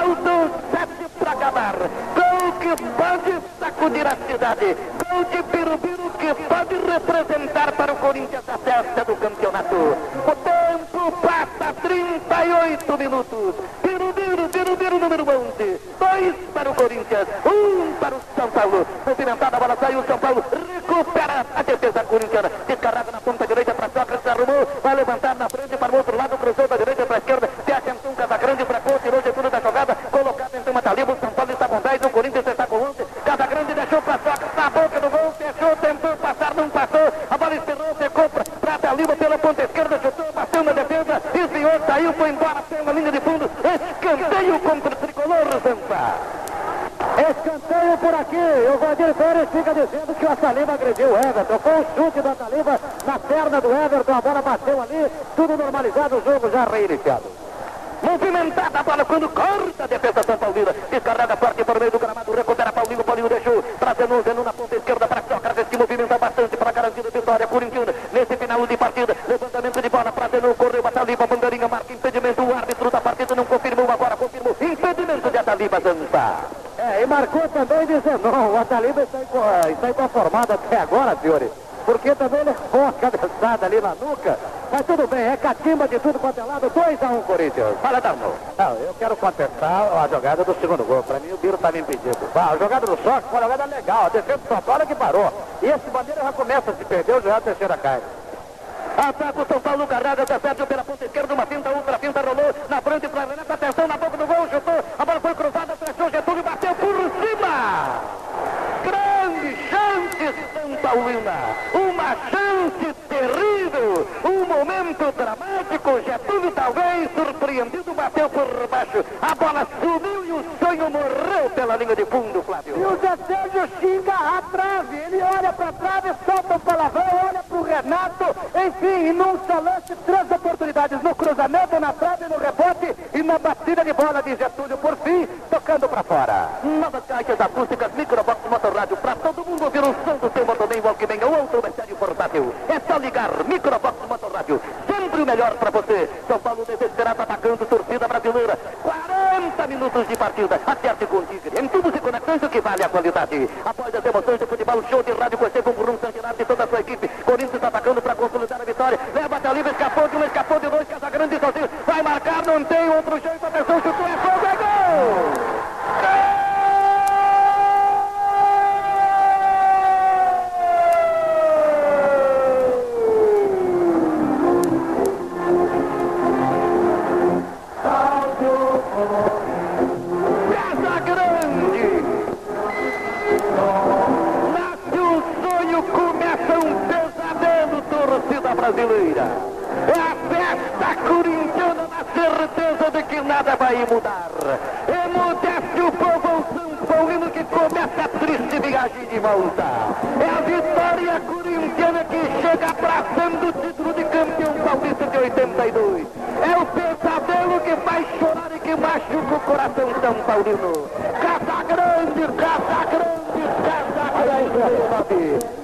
partida. Faltam 7 para acabar. Gol que pode sacudir a cidade. Gol de Birubiru que pode representar para o Corinthians a festa do campeonato. O tempo passa 38 minutos. Birubiru, Birubiru número 11. Dois para o Corinthians, um para o São Paulo. Movimentada a bola saiu, o São Paulo recupera a defesa corintiana. Descarrega na ponta direita para Sócrates, arrumou, vai levantar na frente para o outro lado, cruzou da direita para a esquerda, tem atenção Casagrande para Couto, tirou Getúlio da jogada, colocado em cima da Liba, o São Paulo está com 10, o Corinthians está com 11, Casagrande deixou para Sócrates, na boca do gol, fechou, tentou passar, não passou, a bola esperou, ficou para a Liba pela ponta esquerda, chutou, bateu na defesa, desviou, saiu, foi embora pela linha de fundo, escanteio contra o tricolor, Zampa. Escanteio por aqui. O Valdir Pérez fica dizendo que o Ataliba agrediu o Everton. Foi um chute do Ataliba na perna do Everton. A bola bateu ali. Tudo normalizado. O jogo já reiniciado. Movimentada a bola quando corta a defesa São Paulina. Descarrega forte por meio do gramado. Recupera Paulinho. Paulinho deixou para Zenon. Zenon na ponta esquerda para Sócrates que movimenta bastante para garantir a vitória corintiana. Nesse final de partida. Levantamento de bola para Zenon. Correu Ataliba. Bandeirinha marca impedimento. O árbitro da partida não confirmou agora. Confirmou impedimento de Ataliba Zanfa. É, e marcou também de Zenon. O Ataliba está, inco- está inconformado até agora, senhores. Porque também levou a cabeçada ali na nuca. Mas tudo bem, é catimba de tudo quanto é lado. 2 a 1 Corinthians. Fala, Dalmo. Não, eu quero contestar a jogada do segundo gol. Para mim, o Biro estava impedido. Ah, a jogada do Sócrates foi uma jogada legal. A defesa do São Paulo é que parou. E esse bandeira já começa a se perder, já é a terceira cai. Ataca o São Paulo, carrega, Zé Sérgio pela ponta esquerda, uma finta, outra finta, rolou na frente para Renato, atenção na boca do gol, chutou, a bola foi cruzada, fechou Getúlio, bateu por Grande chance, São Paulina! Uma chance terrível! Um momento dramático, Getúlio talvez surpreendido, bateu por baixo, a bola subiu e o sonho morreu pela linha de fundo, Flávio. E o Zé Sérgio xinga a trave. Ele olha para a trave, solta o palavrão, o Renato. Enfim, num só lance, três oportunidades no cruzamento, na trave, no rebote e na batida de bola de Getúlio. Por fim, tocando para fora. Novas caixas acústicas, microbox, motorrádio, para todo mundo ouvir o som do seu Motorman Walkman ou outro sério portátil. É só ligar, microbox, motorrádio. Sempre o melhor para você. São Paulo desesperado atacando, torcida brasileira. 40 minutos de partida. Acerte com o Tigre. Em tubos e conexões, o que vale a qualidade. Após as emoções do futebol, show de rádio você com o Bruno Santinado e toda a sua equipe. Corinthians atacando para consolidar a vitória. Leva até livre, escapou de um, escapou de dois. Casagrande sozinho. Vai marcar, não tem outro jeito. Nada vai mudar. Emudece o povo São Paulino que começa a triste viagem de volta. É a vitória corintiana que chega abraçando o título de campeão paulista de 82. É o pesadelo que faz chorar e que machuca o coração São Paulino. Casa Grande, Casa Grande, Casa Grande.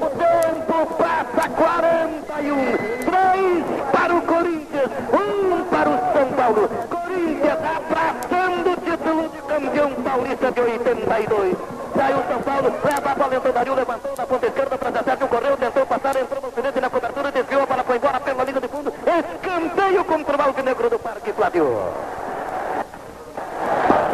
O tempo passa 41. 3 para o Corinthians, 1 para o São Paulo. Corinthians campeão paulista de 82. Saiu São Paulo, leva a bola, entrou Dario, levantou na ponta esquerda para Sérgio, correu, tentou passar, entrou no acidente na cobertura, desviou, a bola foi embora pela linha de fundo. Escanteio contra o Alvinegro do Parque Flávio.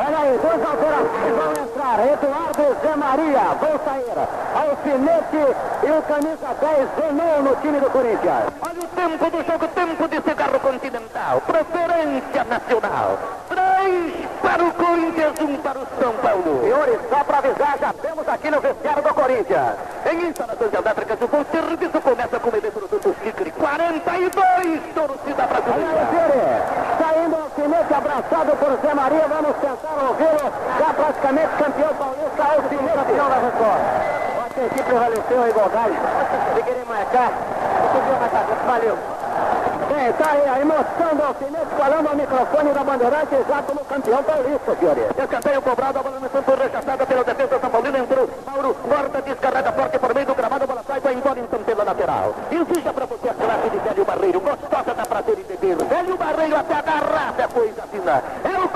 Olha aí, duas alterações vão entrar. Eduardo Zé Maria vão sair. Alfinete e o camisa 10 Zenon no time do Corinthians. Olha o tempo do jogo, tempo de cigarro continental, preferência nacional. Três para o Corinthians, um para o São Paulo. Senhores, só para avisar, já temos aqui no vestiário do Corinthians. Em instalações elétricas, o serviço começa com eletrodutos Tigre. 42, torcida Olha aí, brasileira. Saindo o alfinete abraçado por Zé Maria. Vamos tentar ouvi-lo. Já praticamente campeão paulista. Alfinete campeão da Record. Acho que a prevaleceu a igualdade. Se querer marcar, subiu mais rápido. Valeu. Bem, tá aí a emoção do alfinete falando ao microfone da Bandeirante já como campeão paulista, Fiore. Escanteio cobrado, a bola no campo rechaçada pela defesa São Paulino. Entrou Mauro, corta, descarrega forte por meio do gramado. Bola sai, vai embora então pela lateral. Exija pra você a classe de Velho Barreiro. Gostosa da prazer em beber. Velho Barreiro até a garrafa é coisa fina.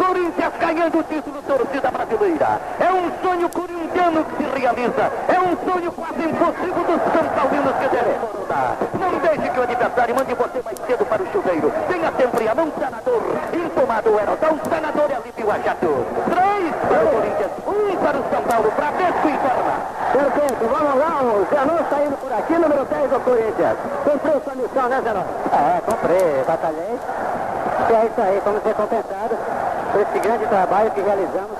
Corinthians ganhando o título torcida brasileira. É um sonho corintiano que se realiza. É um sonho quase impossível dos São Paulinos que devem coronar. Não deixe que o adversário mande você mais cedo para o chuveiro. Tenha sempre a mão sanador. Infumado o Aerosol, sanador e alívio a jato. Três para o Corinthians, um para o São Paulo. Bradesco informa. Perfeito, vamos lá, o Zenon saindo por aqui, número 10 do Corinthians. Cumpriu sua missão, né, Zenon? É, cumpri, batalhei. E é isso aí, vamos ser compensados por esse grande trabalho que realizamos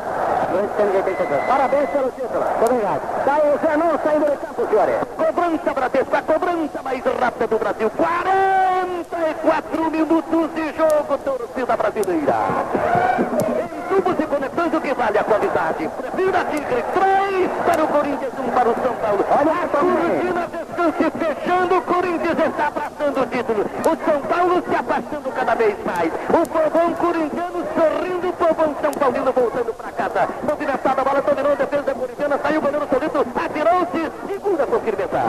durante o ano de 82. Parabéns pelo título. Obrigado. Tá aí o Zenon saindo do campo, senhores. Cobrança Bradesco, a cobrança mais rápida do Brasil. 44 minutos de jogo, torcida brasileira. Em tubos e o que vale a qualidade? Prefira Tigre, 3 para o Corinthians, 1 para o São Paulo. Olha a só, Cortina descanse fechando, o Corinthians está abraçando o título. O São Paulo se afastando cada vez mais. O povão corintiano sorrindo, o povão São Paulino voltando para casa. Movimentada, a bola dominou a defesa corintiana, saiu o goleiro atirou-se, segura com firmeza.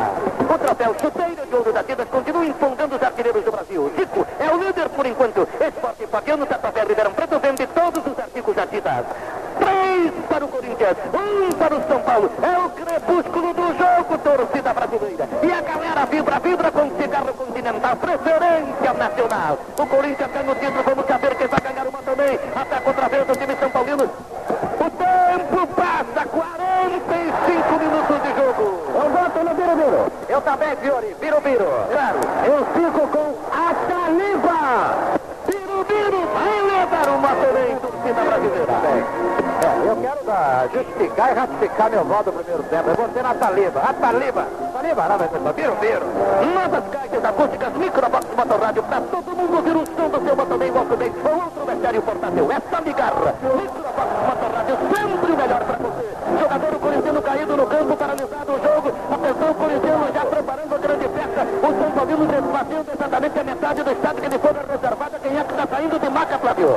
O troféu chuteiro de ouro da Tidas continua empolgando os artilheiros do Brasil. Zico é o líder por enquanto. Esporte Fabiano, Tatuapé, Ribeirão Preto vende todos os artigos da Tidas. Três para o Corinthians, um para o São Paulo. É o crepúsculo do jogo, torcida brasileira. E a galera vibra, vibra com o cigarro continental, preferência nacional. O Corinthians ganha o título, vamos saber quem vai ganhar uma também. Até outra vez o time São Paulino. O tempo passa, 45 minutos de jogo. Eu voto no Birubiru. Eu também, Fiore, Biro Biro. Claro. Eu fico com a Taliba. Biro Biro vai levar uma também, torcida brasileira. É, eu quero justificar e ratificar meu voto primeiro tempo. Eu vou ser na Taliba. A Taliba. Taliba, não vai ser Biro. Novas caixas acústicas, microbox motorrádio para todo mundo ouvir o som do seu motorém, Walkman ou outro vestiário portátil. É só ligar. Microbox motorrádio, sempre o melhor para você. Jogador corintiano caído no campo, paralisado o jogo. Atenção, corintiano já preparando a grande festa. O São Paulino desfazendo exatamente a metade do estado que ele foi reservado. Quem é que está saindo de maca, Flávio?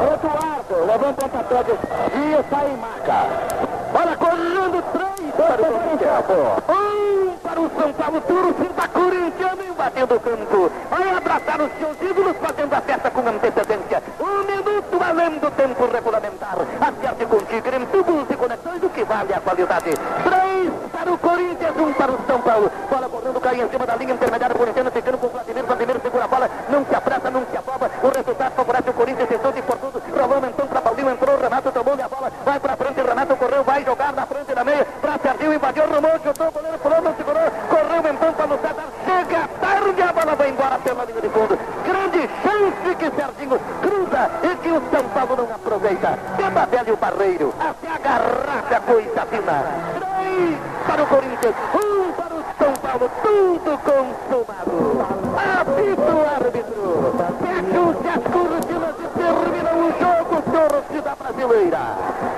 Eduardo, um pontapé de e sai em marca. Bola correndo, três para o Corinthians. Um para para o São Paulo, torcida corintiana invadindo o campo. Vai abraçar os seus ídolos, fazendo a festa com antecedência. Um minuto além do tempo regulamentar. Acerte com o Tigre em tubos e conexões, o que vale a qualidade. Três para o Corinthians, um para o São Paulo. Bola correndo, cai em cima da linha intermediária corintiana, ficando com o Vladimir. Vladimir segura a bola, não se apressa, não se afoba. O resultado favorece o Corinthians, tentou de por tudo. Rolou então para Paulinho, entrou o Renato, tomou-lhe a bola. Vai para frente, Renato correu, vai jogar na frente da meia. Para Serginho, invadiu, rumou, chutou, o goleiro pulou, não segurou. Correu então para o César. Chega tarde, a bola vai embora pela linha de fundo. Grande chance que Serginho cruza e que o São Paulo não aproveita. Tema velho Barreiro. Até agarrar a coisa fina. Três para o Corinthians, um para o São Paulo. Tudo consumado. Apito o árbitro. Fecham-se as cortinas e termina o jogo, torcida brasileira.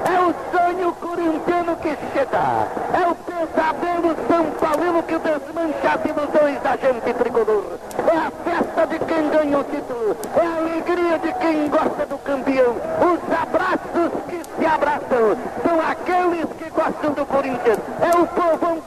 É o sonho corintiano que chega. É o pesadelo São Paulino que desmancha dos dois agentes tricolor. É a festa de quem ganha o título. É a alegria de quem gosta do campeão. Os abraços que se abraçam são aqueles que gostam do Corinthians. É o povão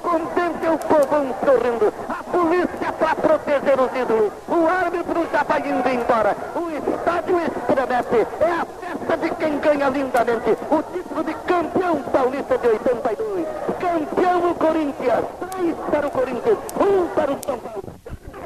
sorrindo. A polícia para proteger os ídolos. O árbitro já vai indo embora. O estádio estremece. É a festa de quem ganha lindamente o título de campeão paulista de 82. Campeão o Corinthians. Três para o Corinthians, um para o São Paulo.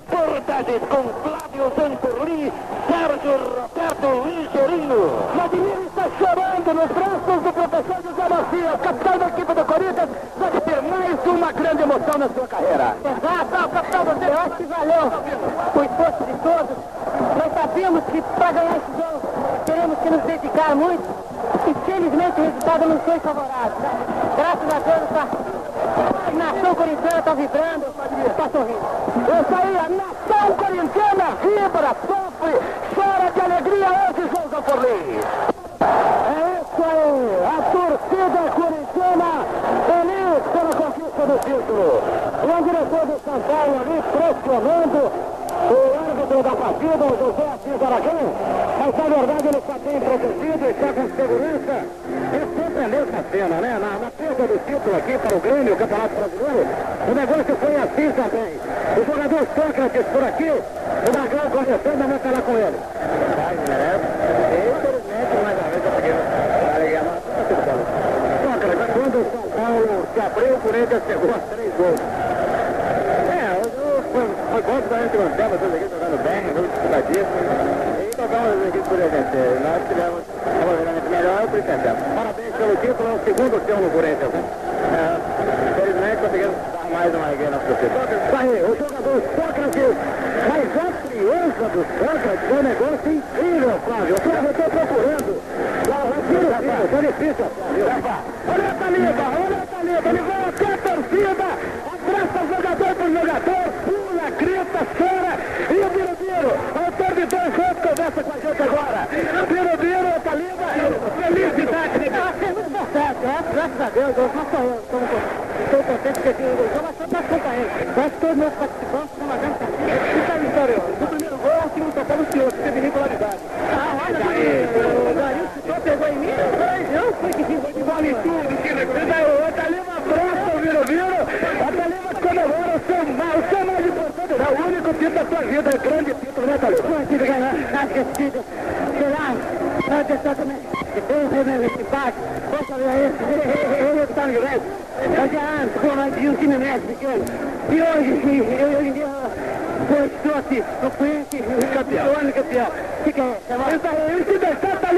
Reportagens com Flávio Zanturli, Sérgio Roberto Ligerino. Vladimir está chorando nos braços do professor José Macias, capitão da equipe do Corinthians. Deve ter mais uma grande emoção na sua carreira. Exato, capitão, você eu acho que valeu o esforço de todos. Nós sabíamos que para ganhar esse jogo teremos que nos dedicar muito. Infelizmente o resultado não foi favorável. Graças a Deus a nação corintiana está vibrando, está sorrindo. Isso aí, a nação corintiana vibra, sofre, chora de alegria hoje, João Zamporli. É isso aí, a torcida corintiana feliz pela conquista O diretor do São Paulo ali pressionando o árbitro da partida, o José Assis Aragão, mas na verdade ele está bem protegido, está com segurança. É sempre a mesma cena, né? Na, na perda do título aqui para o Grêmio, o Campeonato Brasileiro, o negócio foi assim também. O jogador Sócrates por aqui, o Dragão começando a lá com ele. Infelizmente, mais uma vez eu peguei Sócrates, quando o São Paulo se abriu, o Corinthians chegou a três gols. É, foi, foi bom que a gente manteve todos aqui jogando bem, jogo disputadíssimo. E tocamos aqui por exemplo. Nós tivemos uma movimento melhor por entendemos. Parabéns pelo título, é o segundo seu no Corinthians. É, felizmente conseguimos dar mais uma alegria na aí, o jogador Sócrates, mas a criança do Sócrates é um negócio incrível, Flávio. Eu estou procurando. Tá difícil, Olha a Taliba, olha a Taliba, ele vai até a torcida, abraça jogador por jogador, pula, grita, chora, e o Birubiru, autor de dois gols, conversa com a gente agora. Birubiru, Taliba, felicidade, Ah, fez muito sucesso, é, graças a Deus, eu sou eu, estou, contente que eu jogo, mas todos meus companheiros. Quase todos meus participantes estão fazendo partida. E tá vitorioso. Do primeiro gol, o segundo tocou no senhor, que teve regularidade. Ah, olha aí, o Dario pegou em mim, eu fui que fiz de em tudo, que O Taliba abraça o Birubiru, a Taliba comemora o seu, o seu mais importante, é o único título da sua vida, é grande título, né, Taliba? Não tive ganhar, que esse título, sei lá, não pessoa também, eu esse empate, poxa, ele está no Juventus, eu já pô, mas de um time médio pequeno, e hoje, eu, estou aqui, no Quente, campeão, campeão, o que que é? Isso aí, e se deixar, até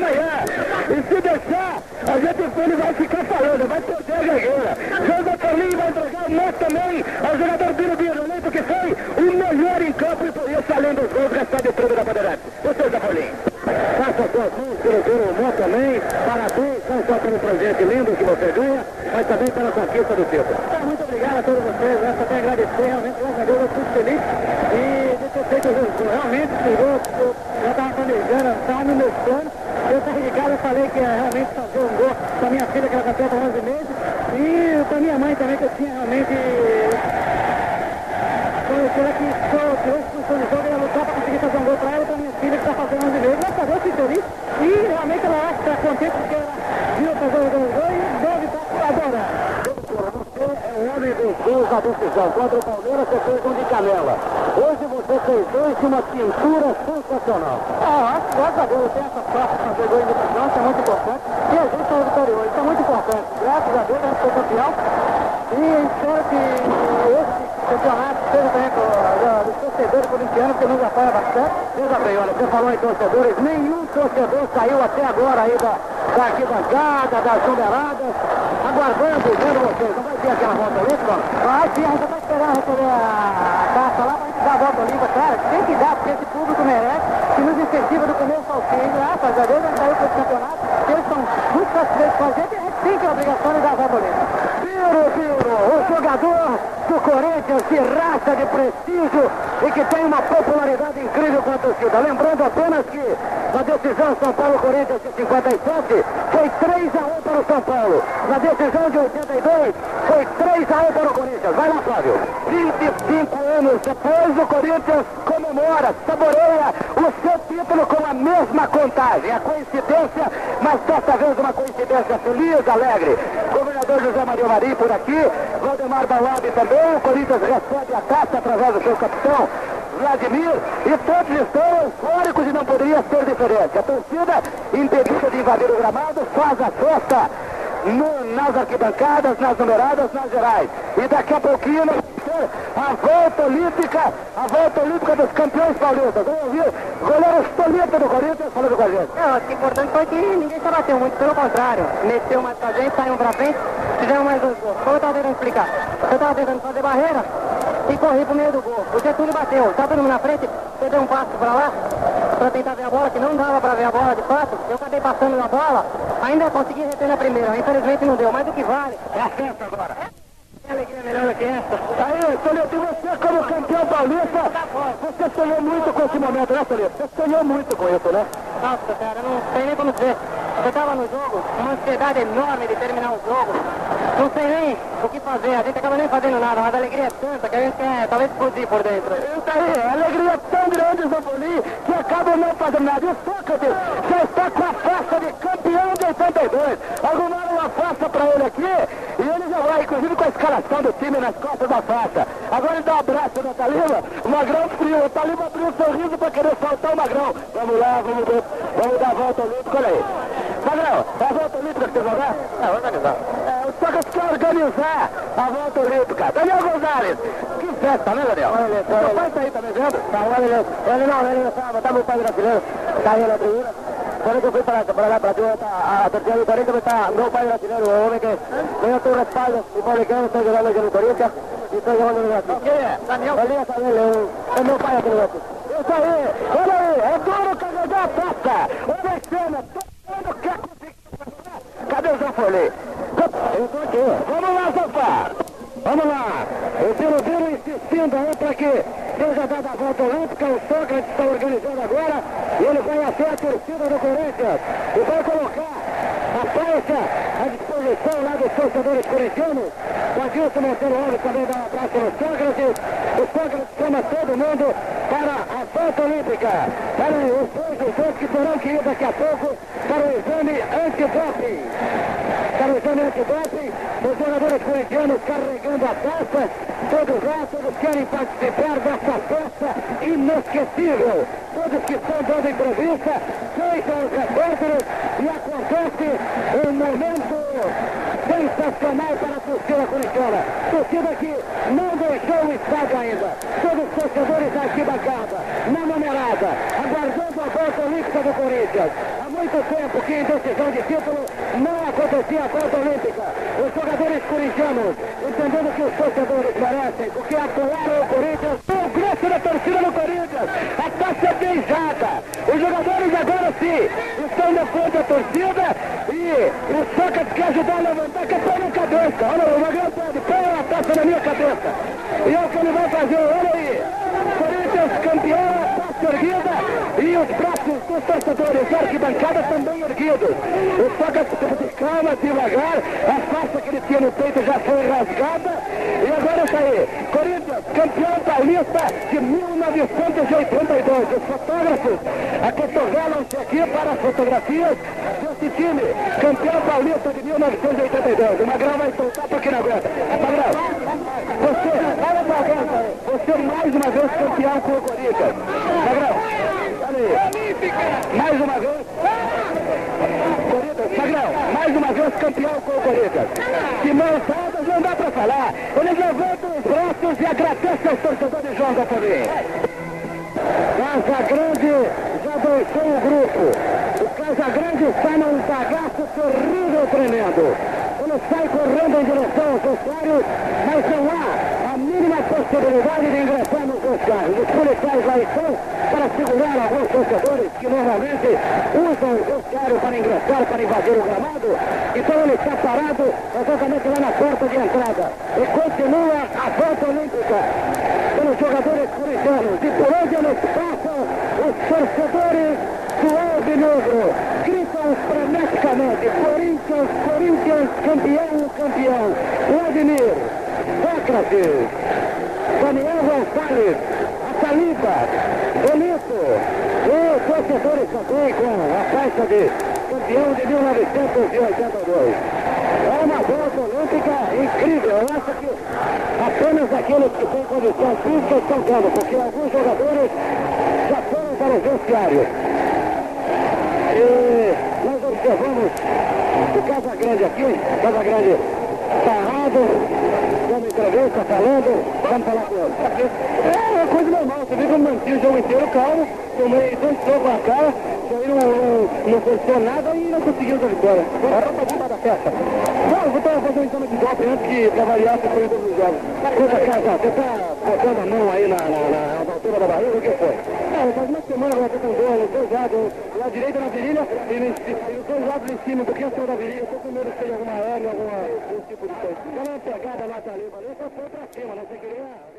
amanhã. E se deixar, a gente ele vai ficar falando, vai perder a gagueira. José Paulinho vai entregar o moto também ao jogador Birubiru, eleito que foi o melhor em campo e por isso, além dos gols, recebe o prêmio da Bandeirante. Você, José Paulinho. Faça mãos, Birubiru, o moto também. Parabéns, não só pelo presente lindo que você ganha, mas também pela conquista do título. Então, muito obrigado a todos vocês, eu só tenho agradecer, realmente, graças a Deus, eu fui feliz e de ter feito o jogo. Realmente, chegou, eu já estava planejando, estava nos meus planos. Eu saí de casa e falei que ia realmente fazer um gol para minha filha, que era campeã com 11 meses, e para minha mãe também, que eu tinha realmente. Conhecida que sou hoje função de jogo, ia lutar para conseguir fazer um gol para ela para minha filha, que está fazendo 11 meses. A Deus, fui feliz. E realmente ela está contente porque ela viu fazer o gol e gols na decisão. Contra o Palmeiras você fez um de canela. Hoje você fez dois de uma pintura sensacional. Ah, graças a Deus eu essa sorte de fazer gol em decisão, isso é muito importante. E a gente é vitorioso, isso é muito importante. Graças a Deus a gente foi campeão. E espero que esse campeonato seja também dos torcedores corintianos, que nos apoia bastante. Veja bem, olha, você falou em torcedores, nenhum torcedor saiu até agora aí da, da arquibancada, das numeradas, aguardando, vendo vocês. Não vai ter aquela volta olímpica? Vai sim, a gente vai esperar receber a taça lá pra gente dar a volta olímpica, cara. Tem que dar, porque esse público merece, nos incentiva do começo ao fim. Graças a Deus a gente saiu para esse campeonato, eles estão muito satisfeitos com a gente a gente tem que a obrigação de dar a olímpica. Piro, Piro, o jogador do Corinthians de raça, de prestígio e que tem uma popularidade incrível com a torcida. Lembrando apenas que na decisão São Paulo-Corinthians de 57 foi 3 a 1 para o São Paulo. Na decisão de 82 foi 3 a 1 para o Corinthians. Vai lá, Flávio. 25 anos depois o Corinthians comemora, saboreia o seu título com a mesma contagem. A coincidência, mas dessa vez uma coincidência feliz, alegre. Governador José Maria Marim por aqui, Valdemar Balabi também. O Corinthians recebe a taça através do seu capitão. Vladimir, e todos estão eufóricos e não poderia ser diferente. A torcida, impedida de invadir o gramado, faz a festa no, nas arquibancadas, nas numeradas, nas gerais. E daqui a pouquinho nós vamos a volta olímpica, a volta olímpica dos campeões paulistas. Vamos ouvir o goleiro Stolito do Corinthians falando com a gente. É, o importante foi que ninguém se bateu muito, pelo contrário. Meteu mais pra gente, saiu pra frente, fizemos mais dois gols. Como eu tava tentando explicar? Eu tava tentando fazer barreira e corri pro meio do gol. O Getúlio bateu, tá todo mundo na frente, eu dei um passo pra lá, pra tentar ver a bola, que não dava pra ver a bola de fato. Eu acabei passando na bola, ainda consegui reter na primeira, infelizmente não deu, mas o que vale. É a festa agora. É alegria melhor do que essa. Aí, e você como campeão paulista, você sonhou muito com esse momento, né, Solito? Você sonhou muito com isso, né? Nossa, cara, não sei nem como dizer. Eu tava no jogo, uma ansiedade enorme de terminar o jogo. Não sei nem o que fazer, a gente acaba nem fazendo nada, mas a alegria é tanta que a gente quer talvez explodir por dentro. Isso aí, a alegria é tão grande, Zambolim, que acaba não fazendo nada. E o Sócrates já está com a faixa de campeão de 82. Arrumaram uma faixa para ele aqui e ele já vai, inclusive com a escalação do time nas costas da faixa. Agora ele dá um abraço no Talima, o Magrão frio. O Talima abriu um sorriso para querer soltar o Magrão. Vamos lá, vamos, ver, vamos dar a volta olímpica, olha aí. Magrão, é a volta olímpica que você vai dar? É, organizar. É, o Sócrates quer organizar a volta olímpica. Daniel Gonzalez, que festa, né, Daniel? Olha, O seu pai tá aí, tá me vendo? Tá, olha, ele não, ele não sabe, tá meu pai brasileiro, tá aí na tribuna. Quando eu fui para, para lá, para a, a, terceira Corinthians, está meu pai brasileiro, o homem que ganhou todo o respaldo republicano, estou jogando aqui no Corinthians e estou jogando no Brasil. Quem é? Daniel? É dele, é, meu pai aqui no Brasil. Isso aí, olha aí, é duro carregar a taça. Olha a cena, todo mundo quer conseguir. Cadê o Zanfoli? Vamos lá, Zanfar. Vamos lá. O Viro Viro insistindo aí para que seja dada a volta olímpica. O Sócrates está organizando agora. E ele vai até a torcida do Corinthians. E vai colocar a faixa à disposição lá dos torcedores corintianos. O Adilson Monteiro Alves também dá um abraço no Sócrates. O Sócrates chama todo mundo para a volta olímpica. Para os dois, os dois que terão que ir daqui a pouco para o exame antidoping. Para o antidoping, os jogadores corintianos carregando a taça. Todos lá, todos querem participar dessa festa inesquecível. Todos que estão dando entrevista, são os repórteres e acontece um momento sensacional para a torcida corintiana. Torcida que não deixou o estádio ainda. Todos os torcedores da arquibancada, na numerada, aguardando a volta olímpica do Corinthians. Muito tempo que decisão de título não acontecia a volta olímpica. Os jogadores corintianos, entendendo que os torcedores merecem, porque apoiaram o Corinthians, o grosso da torcida do Corinthians, a taça é beijada. Os jogadores agora sim estão na frente da torcida e o Sócrates quer ajudar a levantar, que põe na cabeça. Olha, o Magrão pode, põe a taça na minha cabeça. E é o que ele vai fazer, olha aí. Corinthians campeão, a taça erguida e os braços dos torcedores da arquibancada também erguidos. O Sócrates de calma, devagar, a faixa que ele tinha no peito já foi rasgada. E agora está aí, Corinthians, campeão paulista de 19 1982. Os fotógrafos acotovelam-se aqui para as fotografias desse time, campeão paulista de 1982. O Magrão vai soltar para quem não aguenta. Magrão, você, olha pra você mais uma vez campeão com o Corinthians. Magrão, olha aí. Mais uma vez. Corinthians, Magrão, mais uma vez campeão com o Corinthians. De mãos dadas não dá pra falar. Eles levantam os braços e agradecem aos torcedores João da Família. Casa Grande já deixou o grupo. O Casa Grande está num bagaço terrível tremendo. Ele sai correndo em direção aos vestiários, mas não há possibilidade de ingressar nos vestiários. Os policiais lá estão para segurar alguns torcedores que normalmente usam o vestiário para ingressar, para invadir o gramado. Então ele está parado exatamente lá na porta de entrada. E continua a volta olímpica pelos jogadores corintianos. E por onde eles passam, os torcedores do Alvinegro gritam freneticamente: Corinthians, Corinthians, campeão, campeão. Vladimir, Sócrates, Daniel Gonçalves, Ataliba, Bonito, os torcedores também com a faixa de campeão de 1982. É uma volta olímpica incrível. Eu acho que apenas aqueles que têm condição física estão dando, porque alguns jogadores já foram para o vestiário. E nós observamos o Casa Grande aqui, Casa Grande parado, dando entrevista, falando, vamos falar com ele. É uma coisa normal, você viu que eu mantive o jogo inteiro calmo, tomei dois socos na cara, aí não, não, não aconteceu nada e não conseguimos a vitória. Agora para cima da festa. Não, eu vou fazer um exame de golpe antes que pra se foi todos os jogos. Coisa casa, você tá botando a mão aí na, na, na, altura da barriga, o que foi? Não, faz uma semana eu tô com dor, dois lados, direita na virilha e, no, e nos dois lados em cima, um pouquinho acima da virilha. Tô com medo de ter alguma hérnia, algum tipo de coisa. Dá uma pegada lá, tá ali, valeu, só foi pra cima, né? Você queria